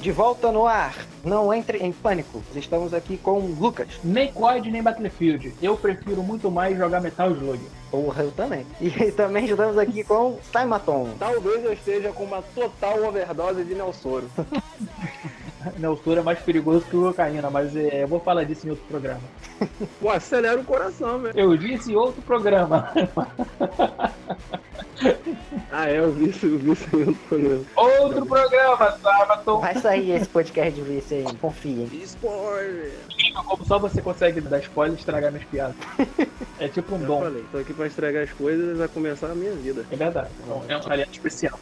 De volta no ar. Não entre em pânico. Estamos aqui com o Lucas. Nem COD, nem Battlefield. Eu prefiro muito mais jogar Metal Slug. Porra, eu também. E também estamos aqui com Saimaton. Talvez eu esteja com uma total overdose de Nelsoro. Nelsoro é mais perigoso que o cocaína, mas é, eu vou falar disso em outro programa. Pô, acelera o coração, velho. Eu disse outro programa. ah, é, eu vi isso, eu vi outro programa. Outro programa, Sabaton. Vai sair esse podcast de vício aí, confia. Spoiler! Como só você consegue dar spoiler e estragar minhas piadas. É tipo um Eu dom. falei, tô aqui pra estragar as coisas e vai começar a minha vida. É verdade. Então, é um aliado especial.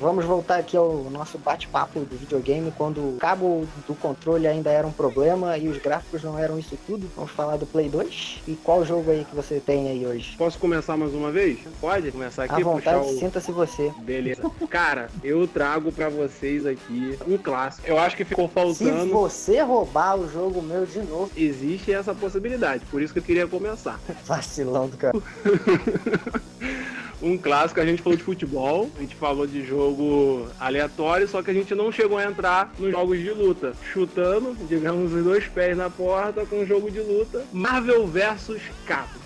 Vamos voltar aqui ao nosso bate-papo do videogame, quando o cabo do controle ainda era um problema e os gráficos não eram isso tudo. Vamos falar do Play 2. E qual jogo aí que você tem aí hoje? Posso começar mais uma vez? Pode começar À aqui? vontade, puxar o... sinta-se você. Beleza. Cara, eu trago pra vocês aqui um clássico. Eu acho que ficou Se faltando. você roubar o jogo meu de novo, Existe essa possibilidade, por isso que eu queria começar. vacilão do cara. Um clássico, a gente falou de futebol, a gente falou de jogo aleatório, só que a gente não chegou a entrar nos jogos de luta. Chutando, digamos, os dois pés na porta com um jogo de luta. Marvel vs Capcom.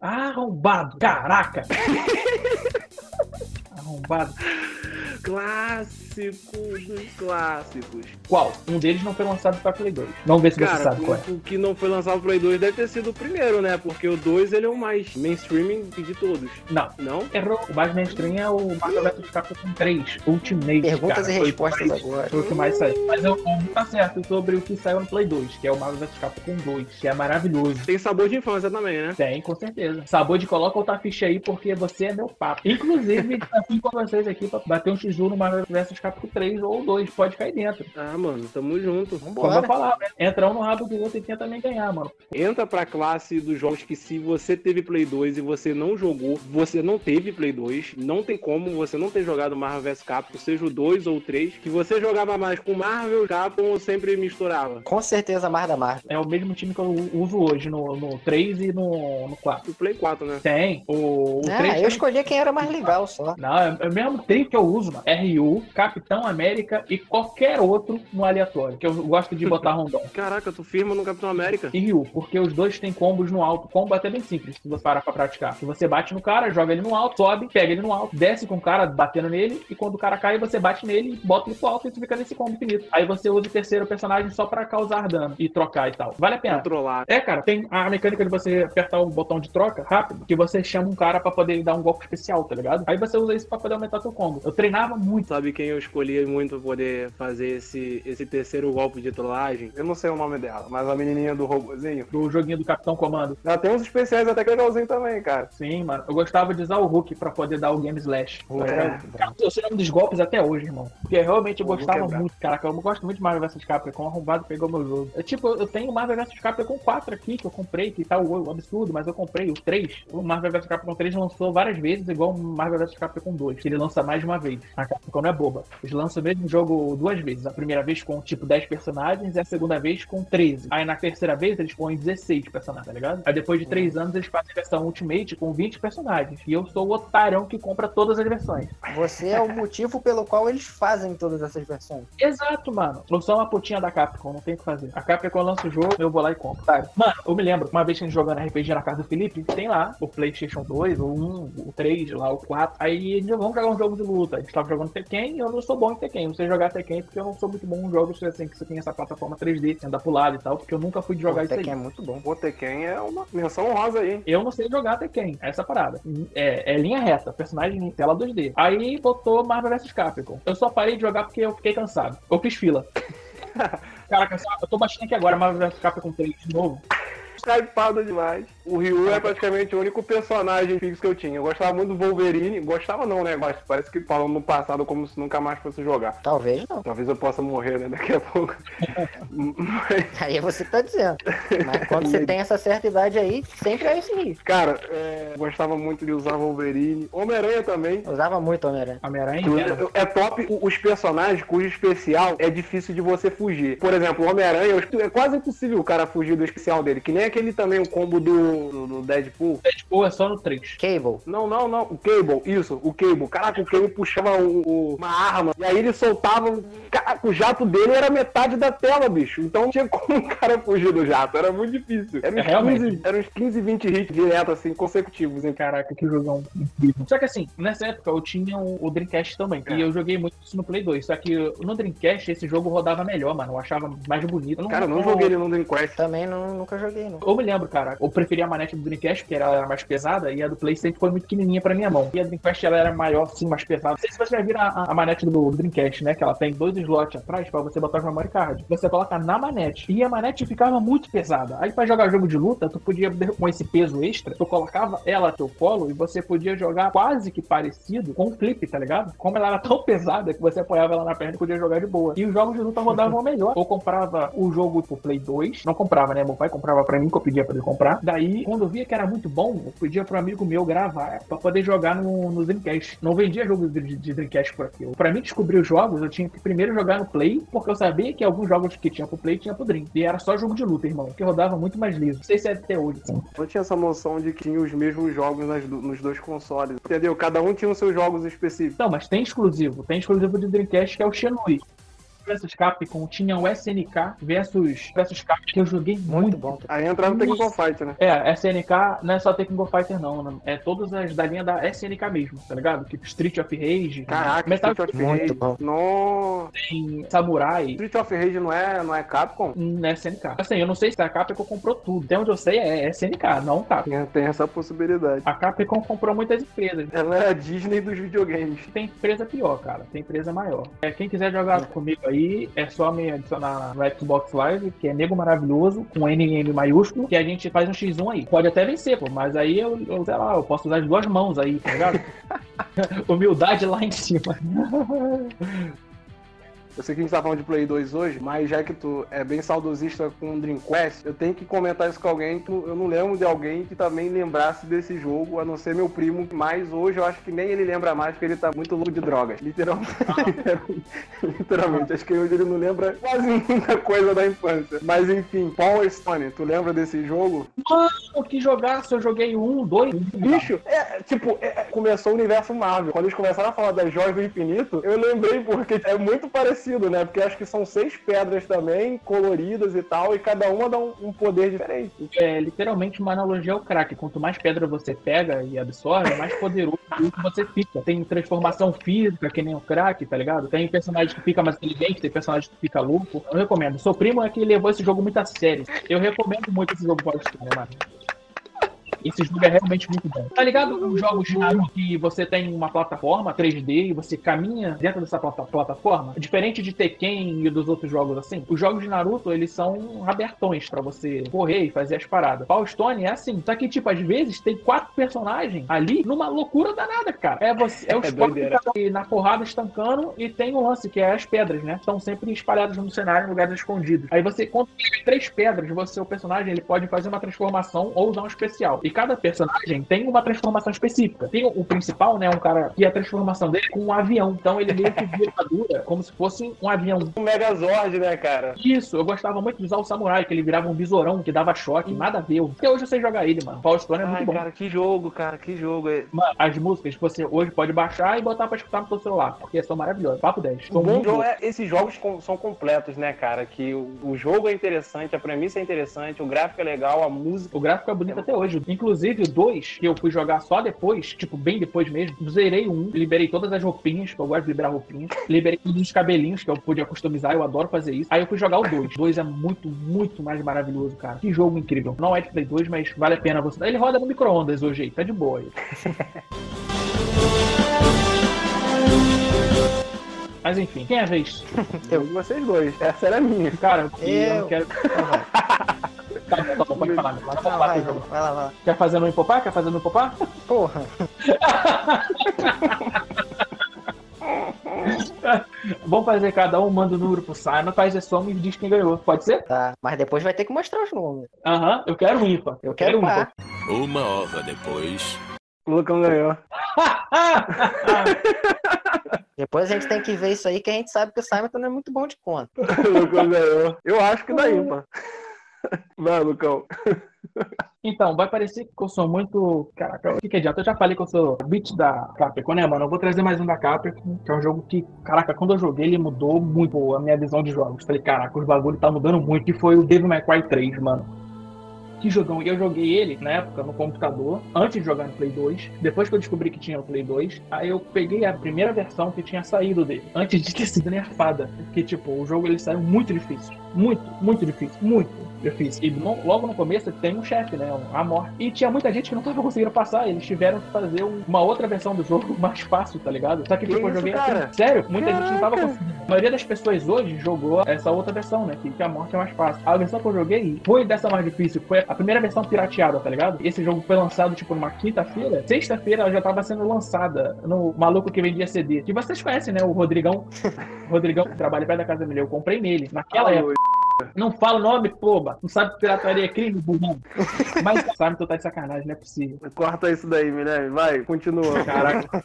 Arrombado. Caraca. Arrombado. Clássico dos clássicos. Qual? Um deles não foi lançado pra Play 2. Vamos ver se você Cara, sabe qual é. o, o que não foi lançado pro Play 2 deve ter sido o primeiro, né? Porque o 2 ele é o mais mainstream de todos. Não. Não? Errou. O mais mainstream é o Marvel vs Capcom 3 Ultimate. Perguntas cara. e Foi- respostas agora. Foi o que mais saiu. Mas eu o tá certo sobre o que saiu no Play 2, que é o Marvel vs Capcom 2, que é maravilhoso. Tem sabor de infância também, né? Tem, com certeza. Sabor de coloca outra ficha aí, porque você é meu papo. Inclusive, desafio com vocês aqui pra bater um X1 no Marvel vs Capcom 3 ou 2. Pode cair dentro. Ah, mano, tamo junto. Como Vambora. eu falar, né? Entra um no rabo do outro e tenta também ganhar, mano. Entra pra classe dos jogos que se você teve Play 2 e você não jogou, você não teve Play 2, não tem como você não ter jogado Marvel vs Capcom, seja o 2 ou o 3, que você jogava mais com Marvel, Capcom ou sempre misturava. Com certeza mais da Marvel. É o mesmo time que eu uso hoje no, no 3 e no, no 4. O Play 4, né? Tem. O, o 3 Ah, eu tem- escolhi quem era mais legal só. Não, é, é o mesmo trio que eu uso, mano. RU, Capitão América e qualquer outro no aleatório. Que eu gosto de botar rondão. Caraca, tu firma no Capitão América. E Ryu, porque os dois têm combos no alto. Combo é até bem simples, se você parar pra praticar. Que você bate no cara, joga ele no alto, sobe, pega ele no alto, desce com o cara batendo nele, e quando o cara cai, você bate nele, bota ele pro alto e tu fica nesse combo infinito. Aí você usa o terceiro personagem só pra causar dano e trocar e tal. Vale a pena. Controlar. É, cara, tem a mecânica de você apertar o botão de troca rápido, que você chama um cara pra poder dar um golpe especial, tá ligado? Aí você usa isso pra poder aumentar seu combo. Eu treinava muito. Sabe quem eu escolhi muito poder fazer esse, esse terceiro golpe de trollagem? Eu não sei o nome dela, mas a menininha do robozinho. Do joguinho do Capitão Comando. Ela tem uns especiais até que legalzinho também, cara. Sim, mano. Eu gostava de usar o Hulk pra poder dar o Game Slash. É. Cara, eu sei o nome dos golpes até hoje, irmão. Porque realmente eu gostava quebrar. muito, caraca. Eu gosto muito de Marvel vs Capcom. Arrombado pegou meu jogo. Eu, tipo, eu tenho Marvel vs Capcom 4 aqui, que eu comprei, que tá o absurdo, mas eu comprei o 3. O Marvel vs Capcom 3 lançou várias vezes, igual o Marvel vs Capcom 2, que ele lança mais de uma vez. A Capcom não é boba. Eles lançam o mesmo jogo duas vezes. A primeira vez com, tipo, 10 personagens e a segunda vez com 13. Aí na terceira vez eles põem 16 personagens, tá ligado? Aí depois de 3 anos eles fazem a versão Ultimate com 20 personagens. E eu sou o otarão que compra todas as versões. Você é o motivo pelo qual eles fazem todas essas versões. Exato, mano. Eu sou uma putinha da Capcom, não tem o que fazer. A Capcom lança o jogo, eu vou lá e compro. Sabe? Mano, eu me lembro, uma vez que a gente jogando RPG na casa do Felipe, tem lá o PlayStation 2, o 1, o 3, lá o 4. Aí a gente vamos jogar um jogo de luta. A gente tava jogando Tekken e eu não sou bom em Tekken. Você jogar Tekken porque eu não sou muito bom em jogos assim que você tem essa plataforma 3D, que anda pro lado e tal, porque eu nunca fui de jogar o isso aí. Tekken é muito bom. O Tekken é uma menção honrosa aí? Eu não sei jogar Tekken, essa parada. É, é linha reta, personagem em tela 2D. Aí botou Marvel vs Capcom. Eu só parei de jogar porque eu fiquei cansado. Eu fiz fila. Caraca, eu tô baixando aqui agora Marvel vs Capcom 3 de novo. Hypado demais. O Ryu é praticamente o único personagem fixo que eu tinha. Eu gostava muito do Wolverine. Gostava não, né? Mas parece que falando no passado como se nunca mais fosse jogar. Talvez não. Talvez eu possa morrer, né? Daqui a pouco. Mas, Aí você tá dizendo. Mas quando você tem essa certa idade aí, sempre é esse risco. cara, é, gostava muito de usar Wolverine. Homem-Aranha também. Usava muito Homem-Aranha. Homem-Aranha É top os personagens cujo especial é difícil de você fugir. Por exemplo, o Homem-Aranha, é quase impossível o cara fugir do especial dele, que nem aquele também, o combo do, do, Deadpool? Deadpool é só no 3. Cable. Não, não, não. O Cable, isso, o Cable. Caraca, o Cable puxava o, o- uma arma e aí ele soltava. Caraca, o jato dele era metade da tela, bicho. Então não tinha como o cara fugir do jato. Era muito difícil. Era uns, É, realmente. 15, era uns 15, 20 hits direto, assim, consecutivos. hein? Caraca, que jogão incrível. Só que assim, nessa época eu tinha o, o Dreamcast também. É. E eu joguei muito isso no Play 2. Só que no Dreamcast esse jogo rodava melhor, mano. Eu achava mais bonito. Cara, eu não joguei ele no Dreamcast. Também não, nunca joguei, não. Eu me lembro, cara, eu preferia a manete do Dreamcast, porque ela era mais pesada, e a do Play sempre foi muito pequenininha pra minha mão. E a Dreamcast, ela era maior, assim, mais pesada. Não sei se você já viram a, a manete do, do Dreamcast, né? Que ela tem dois slots atrás pra você botar o memory card. Você coloca na manete. E a manete ficava muito pesada. Aí pra jogar jogo de luta, tu podia, com esse peso extra, tu colocava ela teu colo e você podia jogar quase que parecido com o flip, tá ligado? Como ela era tão pesada que você apoiava ela na perna e podia jogar de boa. E os jogos de luta rodavam melhor. Eu comprava o jogo pro Play 2. Não comprava, né? Meu pai comprava pra mim, que eu pedia pra ele comprar. Daí, quando eu via que era muito bom, eu pedia pro amigo meu gravar pra poder jogar no, no Dreamcast. Não vendia jogo de, de Dreamcast por aqui. Pra mim descobrir os jogos, eu tinha que primeiro jogar no Play, porque eu sabia que alguns jogos que tinha pro Play tinha pro Dream. E era só jogo de luta, irmão, que rodava muito mais liso. Não sei se é até hoje, assim. Eu tinha essa noção de que tinha os mesmos jogos nas nos dois consoles. Entendeu? Cada um tinha os seus jogos específicos. Não, mas tem exclusivo. Tem exclusivo de Dreamcast que é o Shenmue. Versus Capcom tinha o SNK versus, versus Capcom, que eu joguei muito. Muito bom. Aí entrava no Technical Fight, né? É, SNK não é só Tekken Fighter, não. né? É todas as da linha da SNK mesmo, tá ligado? Tipo Street of Rage, Caraca, Metal Street of Muito Rage. bom. Nossa. tem Samurai. Street of Rage não é, não é Capcom? Na SNK. Assim, eu não sei se a Capcom comprou tudo. Até onde eu sei é SNK, não Capcom. Tem, tem essa possibilidade. A Capcom comprou muitas empresas. Ela é a Disney dos videogames. Tem empresa pior, cara. Tem empresa maior. É, quem quiser jogar comigo aí, é só me adicionar no Xbox Live, que é Nego Maravilhoso, com NM maiúsculo, que a gente faz um X1 aí. Pode até vencer, pô, mas aí eu, eu sei lá, eu posso usar as duas mãos aí, tá ligado? Humildade lá em cima. Eu sei que a gente tá falando de Play 2 hoje, mas já que tu é bem saudosista com o Dreamcast, eu tenho que comentar isso com alguém que eu não lembro de alguém que também lembrasse desse jogo, a não ser meu primo, mas hoje eu acho que nem ele lembra mais, porque ele tá muito louco de drogas. Literalmente. Literalmente. Acho que hoje ele não lembra quase muita coisa da infância. Mas enfim, Power Stone, tu lembra desse jogo? Mano, que jogaço, eu joguei um, dois. Bicho, é, tipo, é, começou o universo Marvel. Quando eles começaram a falar das joias do infinito, eu lembrei porque é muito parecido, né? Porque acho que são seis pedras também, coloridas e tal, e cada uma dá um, um poder diferente. É literalmente uma analogia ao crack. Quanto mais pedra você pega e absorve, mais poderoso você fica. Tem transformação física, que nem o crack, tá ligado? Tem personagem que fica mais inteligente, tem personagem que fica louco. Eu recomendo. Seu primo é que levou esse jogo muito a sério. Eu recomendo muito esse jogo Power Stone, mano. Esse jogo é realmente muito bom. Tá ligado os jogos de Naruto que você tem uma plataforma 3D e você caminha dentro dessa plata- plataforma? Diferente de Tekken e dos outros jogos assim, os jogos de Naruto, eles são abertões pra você correr e fazer as paradas. Power Stone é assim, só que tipo, às vezes tem quatro personagens ali numa loucura danada, cara. É, você, é os É quatro cada um na porrada estancando e tem um lance que é as pedras, né? Estão sempre espalhadas no cenário em lugares escondidos. Aí você, quando pega três pedras, você, o personagem, ele pode fazer uma transformação ou usar um especial. E cada personagem tem uma transformação específica. Tem o, o principal, né? Um cara que a transformação dele é com um avião. Então ele meio que vira como se fosse um avião. O Megazord, né, cara? Isso, eu gostava muito de usar o samurai, que ele virava um besourão que dava choque, nada a ver. Até hoje eu sei jogar ele, mano. Power Stone é muito Ai, bom. cara, que jogo, cara, que jogo. É... Mano, as músicas você hoje pode baixar e botar pra escutar no seu celular, porque são maravilhosas. Papo 10. O São bom muito jogo é, esses jogos com- são completos, né, cara? Que o, o jogo é interessante, a premissa é interessante, o gráfico é legal, a música. O gráfico é bonito até hoje. Inclusive, o 2, que eu fui jogar só depois, tipo, bem depois mesmo, zerei um, liberei todas as roupinhas, que eu gosto de liberar roupinhas, liberei todos os cabelinhos que eu podia customizar, eu adoro fazer isso. Aí eu fui jogar o 2. O 2 é muito, muito mais maravilhoso, cara. Que jogo incrível. Não é de Play 2, mas vale a pena você. Ele roda no micro-ondas hoje aí, tá de boa aí. Mas enfim, quem é a vez? Eu e vocês dois. Essa era a minha. Cara, eu, Eu. não quero. Vai. Tá bom, tá bom, pode falar. Vai, pro jogo. vai lá, vai lá. Quer fazer no empopar? Quer fazer no empopar? Porra. Vamos fazer cada um, manda o número pro Simon, faz a soma e diz quem ganhou. Pode ser? Tá. Mas depois vai ter que mostrar os números. Aham, eu quero um ímpar. Eu quero um par. Uma hora depois. O Lucão ganhou. Depois a gente tem que ver isso aí, que a gente sabe que o Simon não é muito bom de conta. O Lucão ganhou. Eu acho que dá ímpar. Vai, Lucão. Então, vai parecer que eu sou muito. Caraca, o que, que adianta? Eu já falei que eu sou beat da Capcom, né, mano? Eu vou trazer mais um da Capcom, que é um jogo que, caraca, quando eu joguei, ele mudou muito a minha visão de jogos. Falei, caraca, os bagulho tá mudando muito. Que foi o Devil May Cry 3, mano que jogão. E eu joguei ele, na época, no computador, antes de jogar no Play 2. Depois que eu descobri que tinha o Play 2, aí eu peguei a primeira versão que tinha saído dele, antes de ter sido nerfada. Porque, tipo, o jogo ele saiu muito difícil. Muito, muito difícil. Muito difícil. E no, logo no começo tem um chefe, né? Um, a morte. E tinha muita gente que não tava conseguindo passar. Eles tiveram que fazer um, uma outra versão do jogo mais fácil, tá ligado? Só que, tipo, eu joguei assim, Sério, muita Caraca. gente não tava conseguindo. A maioria das pessoas hoje jogou essa outra versão, né? Que, que a morte é mais fácil. A versão que eu joguei foi dessa mais difícil. Foi a primeira versão pirateada, tá ligado? Esse jogo foi lançado, tipo, numa quinta-feira. Sexta-feira ela já tava sendo lançada no maluco que vendia CD. Que vocês conhecem, né? O Rodrigão. o Rodrigão que trabalha perto da casa dele. Eu comprei nele. Naquela época. Não fala o nome, poba. Não sabe que pirataria é crime, burrão. Mas sabe que tu tá de sacanagem, não é possível. Corta isso daí, Guilherme. Vai, continua. Caraca.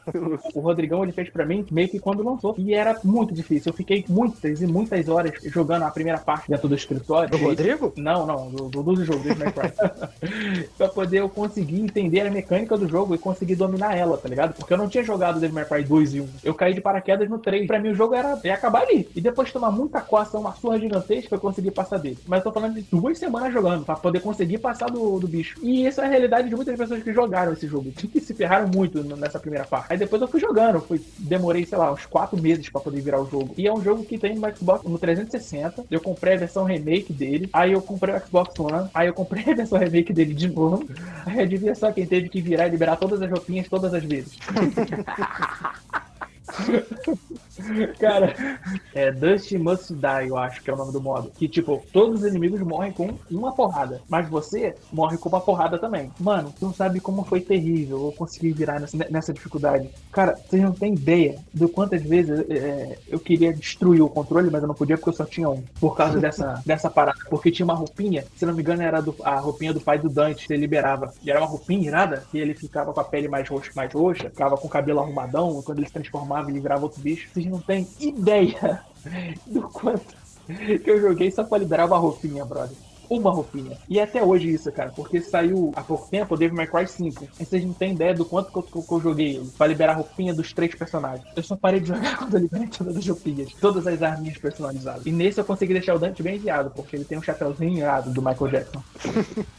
o Rodrigão, ele fez pra mim meio que quando lançou. E era muito difícil. Eu fiquei muitas e muitas horas jogando a primeira parte dentro do escritório. Do Rodrigo? Não, não. Do, do, do jogo, do pra poder eu conseguir entender a mecânica do jogo e conseguir dominar ela, tá ligado? Porque eu não tinha jogado Devil May Cry 2 e 1. Eu caí de paraquedas no 3. Pra mim o jogo era ia acabar ali. E depois de tomar muita coça, uma surra gigantesca, eu consegui conseguir passar dele. Mas eu tô falando de duas semanas jogando pra poder conseguir passar do, do bicho. E essa é a realidade de muitas pessoas que jogaram esse jogo. Que se ferraram muito nessa primeira parte. Aí depois eu fui jogando, fui, demorei, sei lá, uns quatro meses pra poder virar o jogo. E é um jogo que tem no Xbox no 360. Eu comprei a versão remake dele. Aí eu comprei o Xbox One. Aí eu comprei a versão remake dele de novo. Aí adivinha só quem teve que virar e liberar todas as roupinhas todas as vezes. Cara, é Dust Must Die, eu acho que é o nome do modo. Que, tipo, todos os inimigos morrem com uma porrada. Mas você morre com uma porrada também. Mano, tu não sabe como foi terrível eu conseguir virar nessa, nessa dificuldade. Cara, vocês não têm ideia do quantas vezes é, eu queria destruir o controle, mas eu não podia porque eu só tinha um. Por causa dessa, dessa parada. Porque tinha uma roupinha, se não me engano, era do, a roupinha do pai do Dante, que ele liberava. E era uma roupinha irada, que ele ficava com a pele mais roxa, mais roxa, ficava com o cabelo arrumadão, quando ele se transformava, ele virava outro bicho. Vocês não têm ideia do quanto que eu joguei só pra liberar uma roupinha, brother uma roupinha. E é até hoje isso, cara, porque saiu há pouco tempo o Devil May Cry 5. E vocês não têm ideia do quanto que eu, que eu joguei pra liberar a roupinha dos três personagens. Eu só parei de jogar quando eu liberei todas as roupinhas, todas as arminhas personalizadas. E nesse eu consegui deixar o Dante bem enviado, porque ele tem um chapéuzinho irado do Michael Jackson.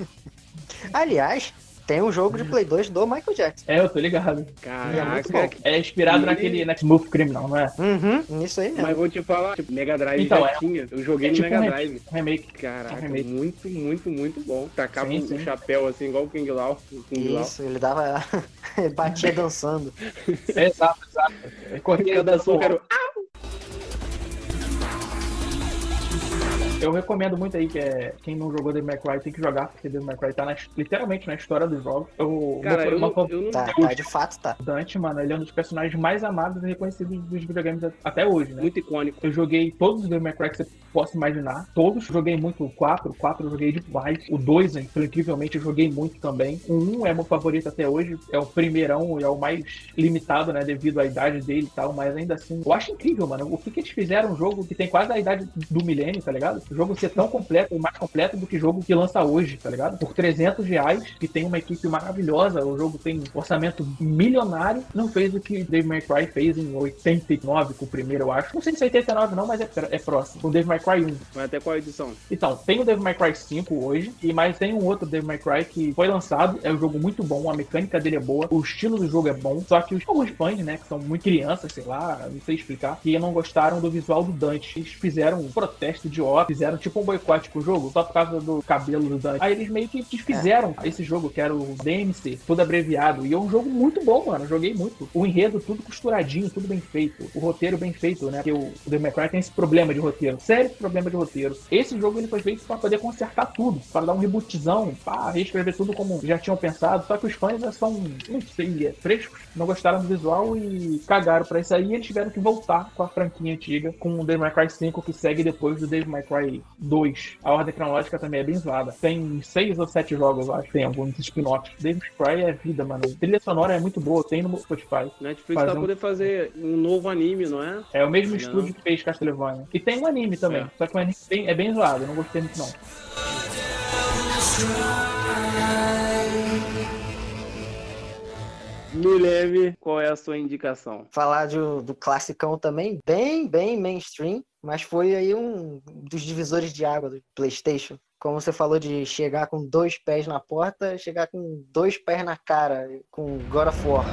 Aliás, tem um jogo de Play 2 do Michael Jackson. É, eu tô ligado. Caraca. É, é inspirado e... naquele Next Smooth Criminal, não é? Uhum, isso aí mesmo. Mas vou te falar, tipo, Mega Drive então, já é... tinha. Eu joguei é no tipo Mega Drive. Remake. Caraca, remake. muito, muito, muito bom. Tacava sim, um chapéu assim, igual o King Lao. King isso, ele dava... ele batia dançando. É, exato, exato. Corria da açúcar. Eu recomendo muito aí que é, quem não jogou Devil May Cry tem que jogar, porque Devil May Cry tá na, literalmente na história dos jogos. Eu, Cara, eu, uma, eu não... Tá, tá, de fato tá. Dante, mano, ele é um dos personagens mais amados e reconhecidos dos videogames até hoje, né? Muito icônico. Eu joguei todos os Devil May Cry que você possa imaginar. Todos. Joguei muito o 4, o 4 eu joguei demais. O 2, incrivelmente, eu joguei muito também. O 1 é meu favorito até hoje. É o primeirão e é o mais limitado, né? Devido à idade dele e tal. Mas ainda assim, eu acho incrível, mano. O que, que eles fizeram um jogo que tem quase a idade do milênio, tá ligado? O jogo ser tão completo, mais completo do que jogo que lança hoje, tá ligado? Por 300 reais, que tem uma equipe maravilhosa, o jogo tem orçamento milionário, não fez o que Dave May Cry fez em 89 com o primeiro, eu acho. Não sei se é 89 não, mas é, é próximo. Com Dave May Cry 1. Vai até qual edição? Então, tem o Dave May Cry 5 hoje, e mais tem um outro Dave May Cry que foi lançado, é um jogo muito bom, a mecânica dele é boa, o estilo do jogo é bom, só que os alguns fãs, né, que são muito crianças, sei lá, não sei explicar, que não gostaram do visual do Dante. Eles fizeram um protesto de ódio, fizeram tipo um boicote pro jogo só por causa do cabelo do Dante. Aí eles meio que desfizeram é. esse jogo, que era o DMC, todo abreviado. E é um jogo muito bom, mano. Eu joguei muito. O enredo, tudo costuradinho, tudo bem feito. O roteiro bem feito, né? Porque o, o The McCray tem esse problema de roteiro. Sério problema de roteiro. Esse jogo ele foi feito para poder consertar tudo, para dar um rebootzão, para reescrever tudo como já tinham pensado. Só que os fãs são, não sei, é, frescos, não gostaram do visual e cagaram para isso aí. E eles tiveram que voltar com a franquia antiga, com o May Cry 5, que segue depois do Devil May Cry 2. A ordem cronológica também é bem zoada. Tem seis ou sete jogos, acho, tem alguns spin-offs. May Cry é vida, mano. A trilha sonora é muito boa, tem no Spotify. Netflix tá um... poder fazer um novo anime, não é? É o mesmo não. estúdio que fez Castlevania. E tem um anime também, é. só que o anime é bem, é bem zoado, eu não gostei muito não. Me leve, qual é a sua indicação? Falar de- do classicão também, bem, bem mainstream, mas foi aí um dos divisores de água do PlayStation. Como você falou de chegar com dois pés na porta, chegar com dois pés na cara, com God of War.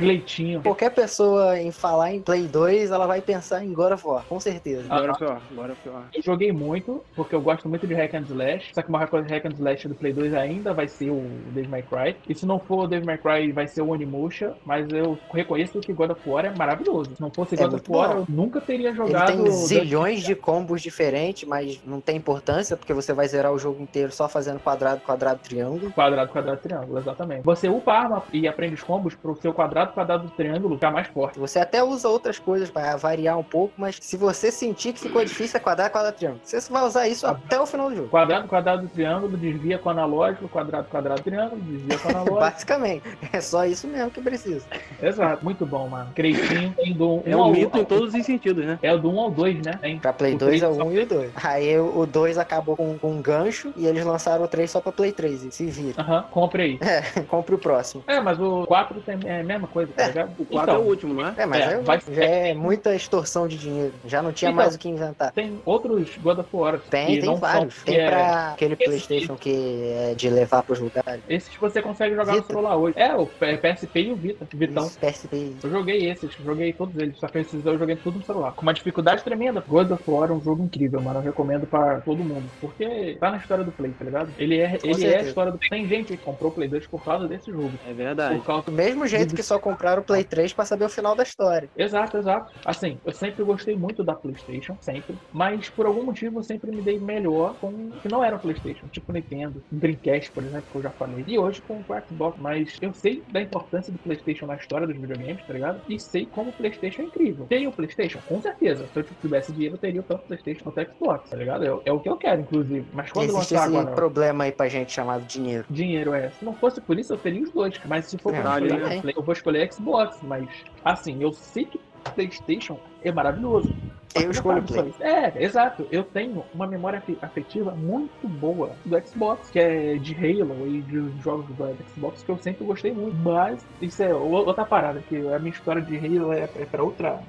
Cleitinho. Qualquer pessoa em falar em Play 2, ela vai pensar em God of War, com certeza. Agora pior, agora pior. Eu joguei muito, porque eu gosto muito de Hack and Slash. Só que uma coisa de Hack and Slash do Play 2 ainda vai ser o Devil May Cry. E se não for o Devil May Cry, vai ser o Onimusha. Mas eu reconheço que God of War é maravilhoso. Se não fosse É God of muito War, bom. eu nunca teria Ele jogado. tem zilhões de combos diferentes, mas não tem importância, porque você vai zerar o jogo inteiro só fazendo quadrado, quadrado, triângulo. Quadrado, quadrado, triângulo, exatamente. Você upa a arma e aprende os combos pro seu quadrado, quadrado, triângulo ficar mais forte. Você até usa outras coisas para variar um pouco, mas se você sentir que ficou difícil, é quadrado, quadrado, triângulo. Você vai usar isso até o final do jogo. Quadrado, quadrado, triângulo, desvia com analógico, quadrado, quadrado, triângulo, desvia com analógico. Basicamente, é só isso mesmo que precisa. Exato, muito bom, mano. Creitinho tem do É 1 um ao- mito em todos os sentidos, né? É o do 1 ao 2, né? Tem. Pra Play O 2 é o 1 e o 2. Aí o 2 acabou com, com um gancho e eles lançaram o 3 só pra Play 3. E se vira. Aham, compre aí. Compre o próximo. É, mas o 4 tem, é a mesma coisa, tá É, ligado? O 4 é o último, não é? É, mas É, aí vai- já é muita extorsão de dinheiro. Já não tinha Então, mais o que inventar. Tem outros God of War. Tem, que tem não vários. São, Tem é- pra aquele esse- PlayStation que é de levar pros lugares. Esses você consegue jogar no Vita? celular hoje. É, o PSP e o Vita. Vitão. Isso, PSP. Eu joguei esses, joguei todos eles, só que esses eu joguei tudo no celular. Com uma dificuldade tremenda. God of War é um jogo incrível, mano. Eu recomendo pra todo mundo. Porque tá na história do Play, tá ligado? Ele é, ele é a história do Tem gente que comprou o Play 2 por causa desse jogo. É verdade. Por causa Do mesmo jeito que só compraram o Play 3 pra saber o final da história. Exato, exato. Assim, eu sempre gostei muito da PlayStation, sempre. Mas por algum motivo eu sempre me dei melhor com o que não era o PlayStation, tipo Nintendo, Dreamcast, por exemplo, que eu já falei. E hoje com o Xbox. Mas eu sei da importância do PlayStation na história dos videogames, tá ligado? E sei como o PlayStation é incrível. Tem o PlayStation? Com certeza. Se eu tivesse dinheiro, eu teria tanto PlayStation quanto o Xbox, tá ligado? É, é o que eu quero, inclusive. Mas quando Existe lançar esse agora. problema aí pra gente chamado dinheiro. Dinheiro é. Se não fosse por isso, eu teria os dois. Mas se for É, escolher, né? eu vou escolher Xbox. Mas, assim, eu sei que PlayStation é maravilhoso. Eu escolho Play. É, exato. Eu tenho uma memória afe- afetiva muito boa do Xbox, que é de Halo e de jogos do Xbox que eu sempre gostei muito. Mas isso é outra parada, que a minha história de Halo é, é pra outra.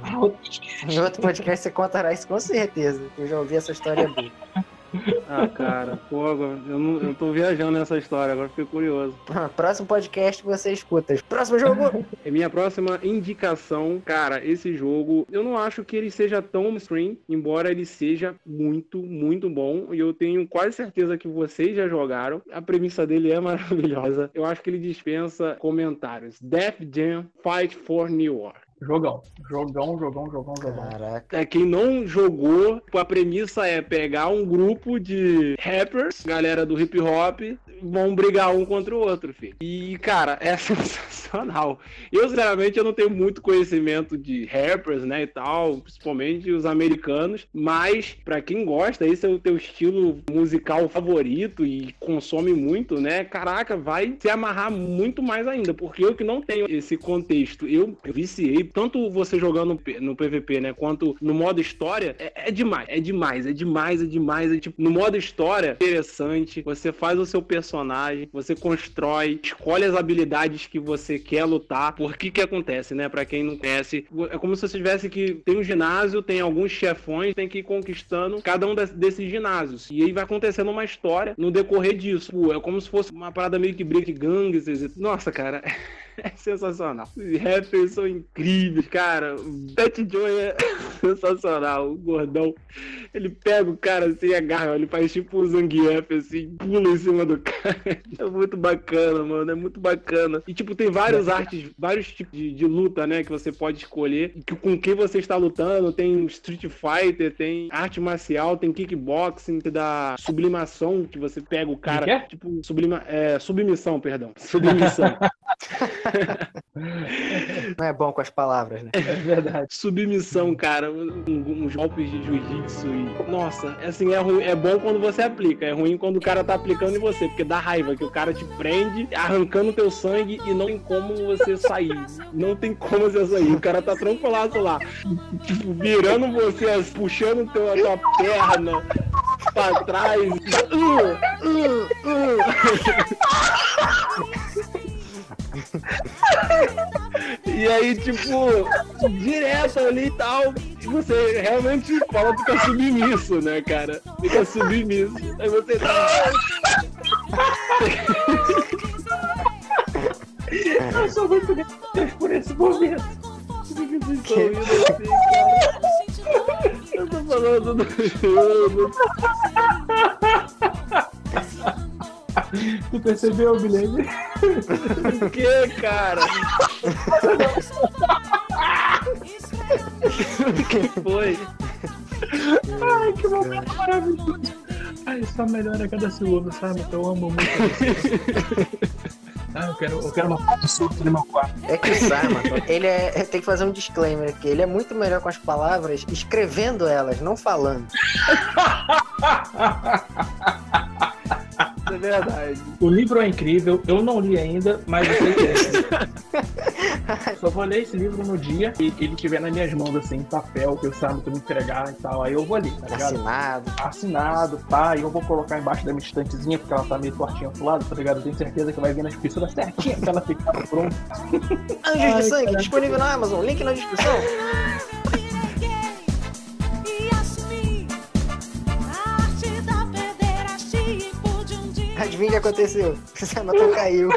pra outra Em outro podcast você contará isso com certeza. Eu já ouvi essa história boa. Ah, cara, pô, agora eu, não, eu tô viajando nessa história, agora fiquei curioso. Próximo podcast você escuta. Próximo jogo! Minha próxima indicação, cara, esse jogo, eu não acho que ele seja tão mainstream, embora ele seja muito, muito bom. E eu tenho quase certeza que vocês já jogaram. A premissa dele é maravilhosa. Eu acho que ele dispensa comentários. Def Jam Fight for New York. Jogão. Jogão, jogão, jogão, jogão. Caraca. É, quem não jogou, a premissa é pegar um grupo de rappers, galera do hip hop, vão brigar um contra o outro, filho. E, cara, é sensacional. Eu, sinceramente, eu não tenho muito conhecimento de rappers, né, e tal, principalmente os americanos, mas pra quem gosta, esse é o teu estilo musical favorito e consome muito, né, caraca, vai se amarrar muito mais ainda, porque eu que não tenho esse contexto, eu, eu viciei, tanto você jogando no PVP, né, quanto no modo história, é, é demais, é demais, é demais, é demais, é tipo, no modo história, interessante, você faz o seu personagem, você constrói, escolhe as habilidades que você quer lutar, por que que acontece, né, pra quem não conhece, é como se você tivesse que, tem um ginásio, tem alguns chefões, tem que ir conquistando cada um des- desses ginásios, e aí vai acontecendo uma história no decorrer disso, Pô, é como se fosse uma parada meio que de gangues, nossa, cara, é sensacional. Os rappers são incríveis, cara. O Pet Joy é sensacional. O gordão, ele pega o cara assim, agarra, ele faz tipo um Zangief, assim, pula em cima do cara. É muito bacana, mano. É muito bacana. E, tipo, tem várias artes, vários tipos de, de luta, né, que você pode escolher. Que, com quem você está lutando. Tem Street Fighter, tem arte marcial, tem kickboxing, tem da sublimação, que você pega o cara, que tipo, sublima, é, submissão, perdão. Submissão. Não é bom com as palavras, né? É verdade. Submissão, cara, uns golpes de jiu-jitsu e. Nossa, assim, é, ruim, é bom quando você aplica, é ruim quando o cara tá aplicando em você, porque dá raiva que o cara te prende, arrancando teu sangue e não tem como você sair. Não tem como você sair. O cara tá tranquilado lá, tipo, virando você, puxando teu, a tua perna pra trás. Uh, uh, uh. E aí, tipo, direto ali e tal, e você realmente fala, fica submisso, né, cara? Fica submisso. Aí você tá. Eu sou muito grato por esse momento. Vocês estão rindo assim, cara. Eu tô falando do jogo. Tu percebeu, Guilherme? O que, cara? O que foi? Ai, que momento maravilhoso. Ai, só melhora a cada segundo, sabe? Então eu amo muito. Ah, eu quero, eu quero uma foto surto no meu quarto. É que o Sarma, ele é. Tem que fazer um disclaimer aqui. Ele é muito melhor com as palavras escrevendo elas, não falando. É verdade. O livro é incrível, eu não li ainda, mas eu sei que é. Só vou ler esse livro no dia que ele estiver nas minhas mãos, assim, em papel, que eu saiba que eu me entregar e tal. Aí eu vou ler, tá ligado? Assinado. Assinado, pá, e eu vou colocar embaixo da minha estantezinha, porque ela tá meio tortinha pro lado, tá ligado? Eu tenho certeza que vai vir na espessura certinha pra ela ficar pronta. Anjos Ai, de Sangue, disponível na Amazon. Link na descrição. Adivinha o que aconteceu? O Sarma caiu.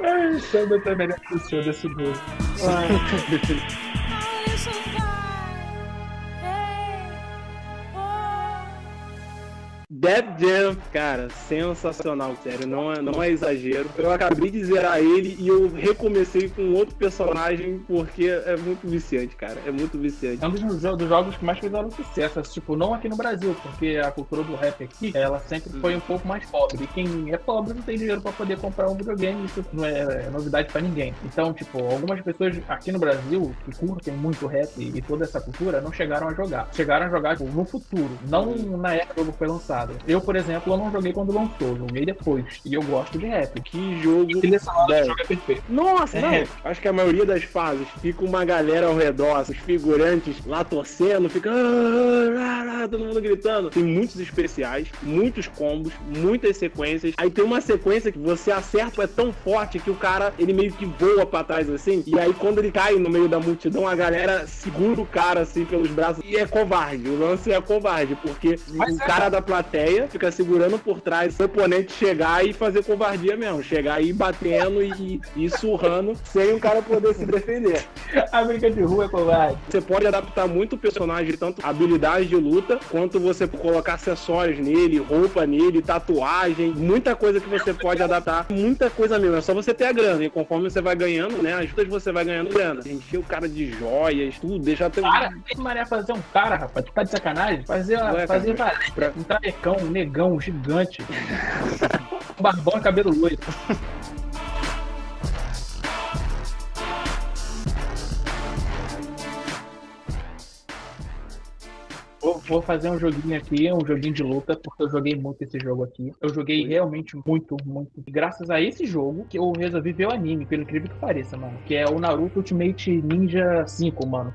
Ai, Sandra tá melhor que o senhor desse jogo. Dead Jam, cara, sensacional, sério, não é, não é exagero. Eu acabei de zerar ele e eu recomecei com outro personagem porque é muito viciante, cara, é muito viciante. É um dos, dos jogos que mais fizeram sucesso, assim, tipo, não aqui no Brasil, porque a cultura do rap aqui, ela sempre foi um pouco mais pobre. E quem é pobre não tem dinheiro pra poder comprar um videogame, isso não é, é novidade pra ninguém. Então, tipo, algumas pessoas aqui no Brasil, que curtem muito rap e toda essa cultura, não chegaram a jogar. Chegaram a jogar tipo, no futuro, não na época que o jogo foi lançado. Eu, por exemplo, eu não joguei quando lançou, joguei depois. E eu gosto de rap. Que jogo. A trilha sonora do bom. jogo é perfeita. Nossa, É. não. Acho que a maioria das fases fica uma galera ao redor, os figurantes lá torcendo, fica "Ah, ah, ah", todo mundo gritando. Tem muitos especiais, muitos combos, muitas sequências. Aí tem uma sequência que você acerta é tão forte que o cara ele meio que voa pra trás assim. E aí quando ele cai no meio da multidão, a galera segura o cara assim pelos braços e é covarde. O lance é covarde, porque Mas o é. cara da plateia fica segurando por trás o oponente chegar e fazer covardia mesmo. Chegar aí batendo e, e surrando sem o cara poder se defender. A briga de rua é covarde. Você pode adaptar muito o personagem, tanto habilidade de luta, quanto você colocar acessórios nele, roupa nele, tatuagem, muita coisa que você pode adaptar, muita coisa mesmo. É só você ter a grana. E conforme você vai ganhando, né? As lutas você vai ganhando grana. Encher o cara de joias, tudo, deixar teu. Cara, tem mané fazer um cara, rapaz. Tu tá de sacanagem? Fazer, Ué, fazer cara, pra- Um um negão, um gigante. um barbão e cabelo loiro. Vou, fazer um joguinho aqui, um joguinho de luta, porque eu joguei muito esse jogo aqui. Eu joguei realmente muito, muito. Graças a esse jogo que eu resolvi ver o anime, pelo incrível que pareça, mano. Que é o Naruto Ultimate Ninja 5, mano.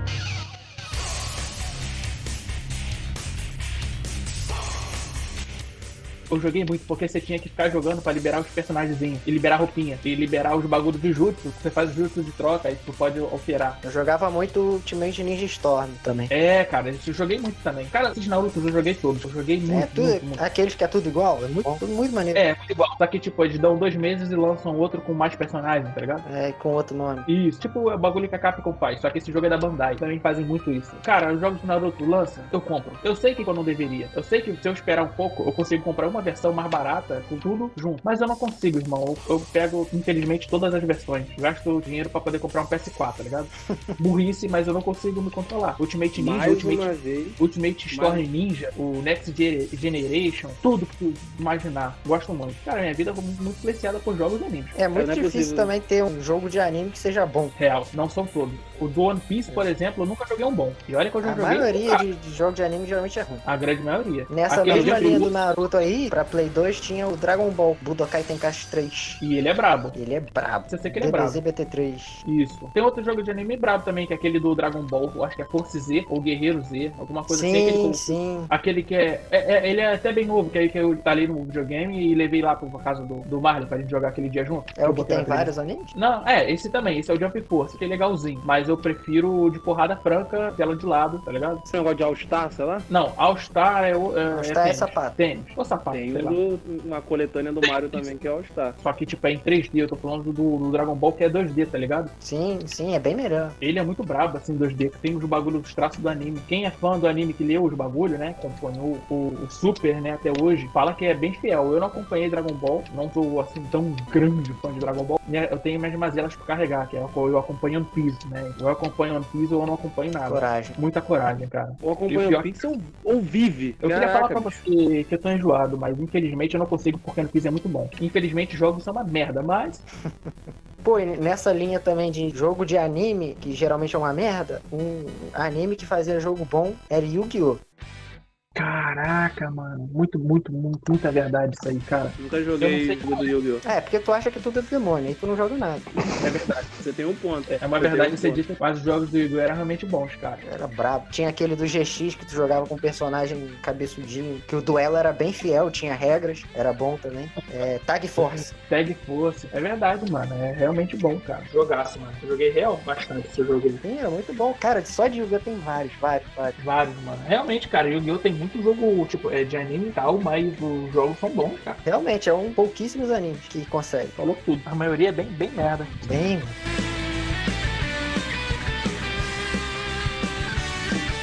Eu joguei muito porque você tinha que ficar jogando pra liberar os personagens e liberar roupinha. E liberar os bagulhos do jutsu. Você faz jutsu de troca e tu pode operar. Eu jogava muito Ultimate Ninja Storm também. É, cara, eu joguei muito também. Cara, esses Naruto eu joguei todos. Eu joguei muito, É, tudo, muito, muito. aqueles que é tudo igual, é muito, tudo muito maneiro. É, muito igual. Só que, tipo, eles dão dois meses e lançam outro com mais personagens, tá ligado? É, com outro nome. Isso, tipo o bagulho que a Capcom faz, só que esse jogo é da Bandai, também fazem muito isso. Cara, os jogos do Naruto lançam, eu compro. Eu sei que eu não deveria. Eu sei que se eu esperar um pouco, eu consigo comprar uma uma versão mais barata, com tudo junto. Mas eu não consigo, irmão. Eu, eu pego, infelizmente, todas as versões. Gasto dinheiro pra poder comprar um PS4, tá ligado? Burrice, mas eu não consigo me controlar. Ultimate Ninja, Mais Ultimate uma vez. Ultimate Storm Ninja, o Next Ge- Generation, tudo que tu imaginar. Gosto muito. Cara, minha vida foi muito influenciada por jogos de anime. É muito é difícil possível. também ter um jogo de anime que seja bom. Real, não são todos. O do One Piece, por exemplo, eu nunca joguei um bom. E olha que eu já A joguei. maioria Ah, de, de jogos de anime geralmente é ruim. A grande maioria. Nessa Aquele mesma linha do Naruto aí, pra Play 2 tinha o Dragon Ball Budokai Tenkaichi 3. E ele é brabo. Ele é brabo. Você sei que ele é brabo. DBZ BT3. Isso. Tem outro jogo de anime brabo também, que é aquele do Dragon Ball. Eu acho que é Force Z ou Guerreiro Z. Alguma coisa assim. que ele Sim, sim. Aquele que é, é- é- Ele é até bem novo, que aí que eu instalei no videogame e levei lá por causa do, do Marlon pra gente jogar aquele dia junto. É o que tem vários animes? Não, é, esse também, esse é o Jump Force, que é legalzinho. Mas eu prefiro o de porrada franca, tela de lado, tá ligado? Esse negócio de All-Star, sei lá. Não, All Star é o. É, All Star é tênis. sapato. Tênis. Ou sapato, Tem do, uma coletânea do Mario também, que é All-Star. Só que, tipo, é em 3D, eu tô falando do, do Dragon Ball que é 2D, tá ligado? Sim, sim, é bem melhor. Ele é muito brabo, assim, 2D, que tem os bagulhos dos traços do anime. Quem é fã do anime que leu os bagulhos, né? Acompanhou o, o Super, né, até hoje, fala que é bem fiel. Eu não acompanhei Dragon Ball, não sou, assim, tão grande fã de Dragon Ball. Eu tenho minhas mazelas pra carregar, que é o eu acompanho One Piece, né? Eu acompanho One Piece ou eu não acompanho nada. Coragem. Muita coragem, cara. Ou E acompanha o pior- o Pixel ou vive. Eu queria falar pra bicho. você que eu tô enjoado, mas infelizmente eu não consigo porque One Piece é muito bom. Infelizmente jogos são uma merda, mas Pô, e nessa linha também de jogo de anime, que geralmente é uma merda, um anime que fazia jogo bom era Yu-Gi-Oh! Caraca, mano, muito, muito, muito, muita verdade isso aí, cara. Nunca joguei jogo do Yu-Gi-Oh! É, porque tu acha que tudo é demônio, aí tu não joga nada. É verdade. Você tem um ponto. É uma Você verdade um ser ponto. dita, mas os jogos do Yu-Gi-Oh! eram realmente bons, cara. Era brabo. Tinha aquele do GX que tu jogava com um personagem cabeçudinho, que o duelo era bem fiel, tinha regras, era bom também. É, Tag Force. Tag Force. É verdade, mano. É realmente bom, cara. Jogaço, mano. Eu joguei real bastante esse jogo aí. Sim, era muito bom. Cara, só de Yu-Gi-Oh! tem vários, vários, vários. Vários, mano. Realmente, cara, Yu-Gi-Oh! tem muito jogo, tipo, é de anime e tal, mas os jogos são bons, cara. Realmente, é um pouquíssimos animes que consegue. Falou tudo. A maioria é bem, bem merda. Bem.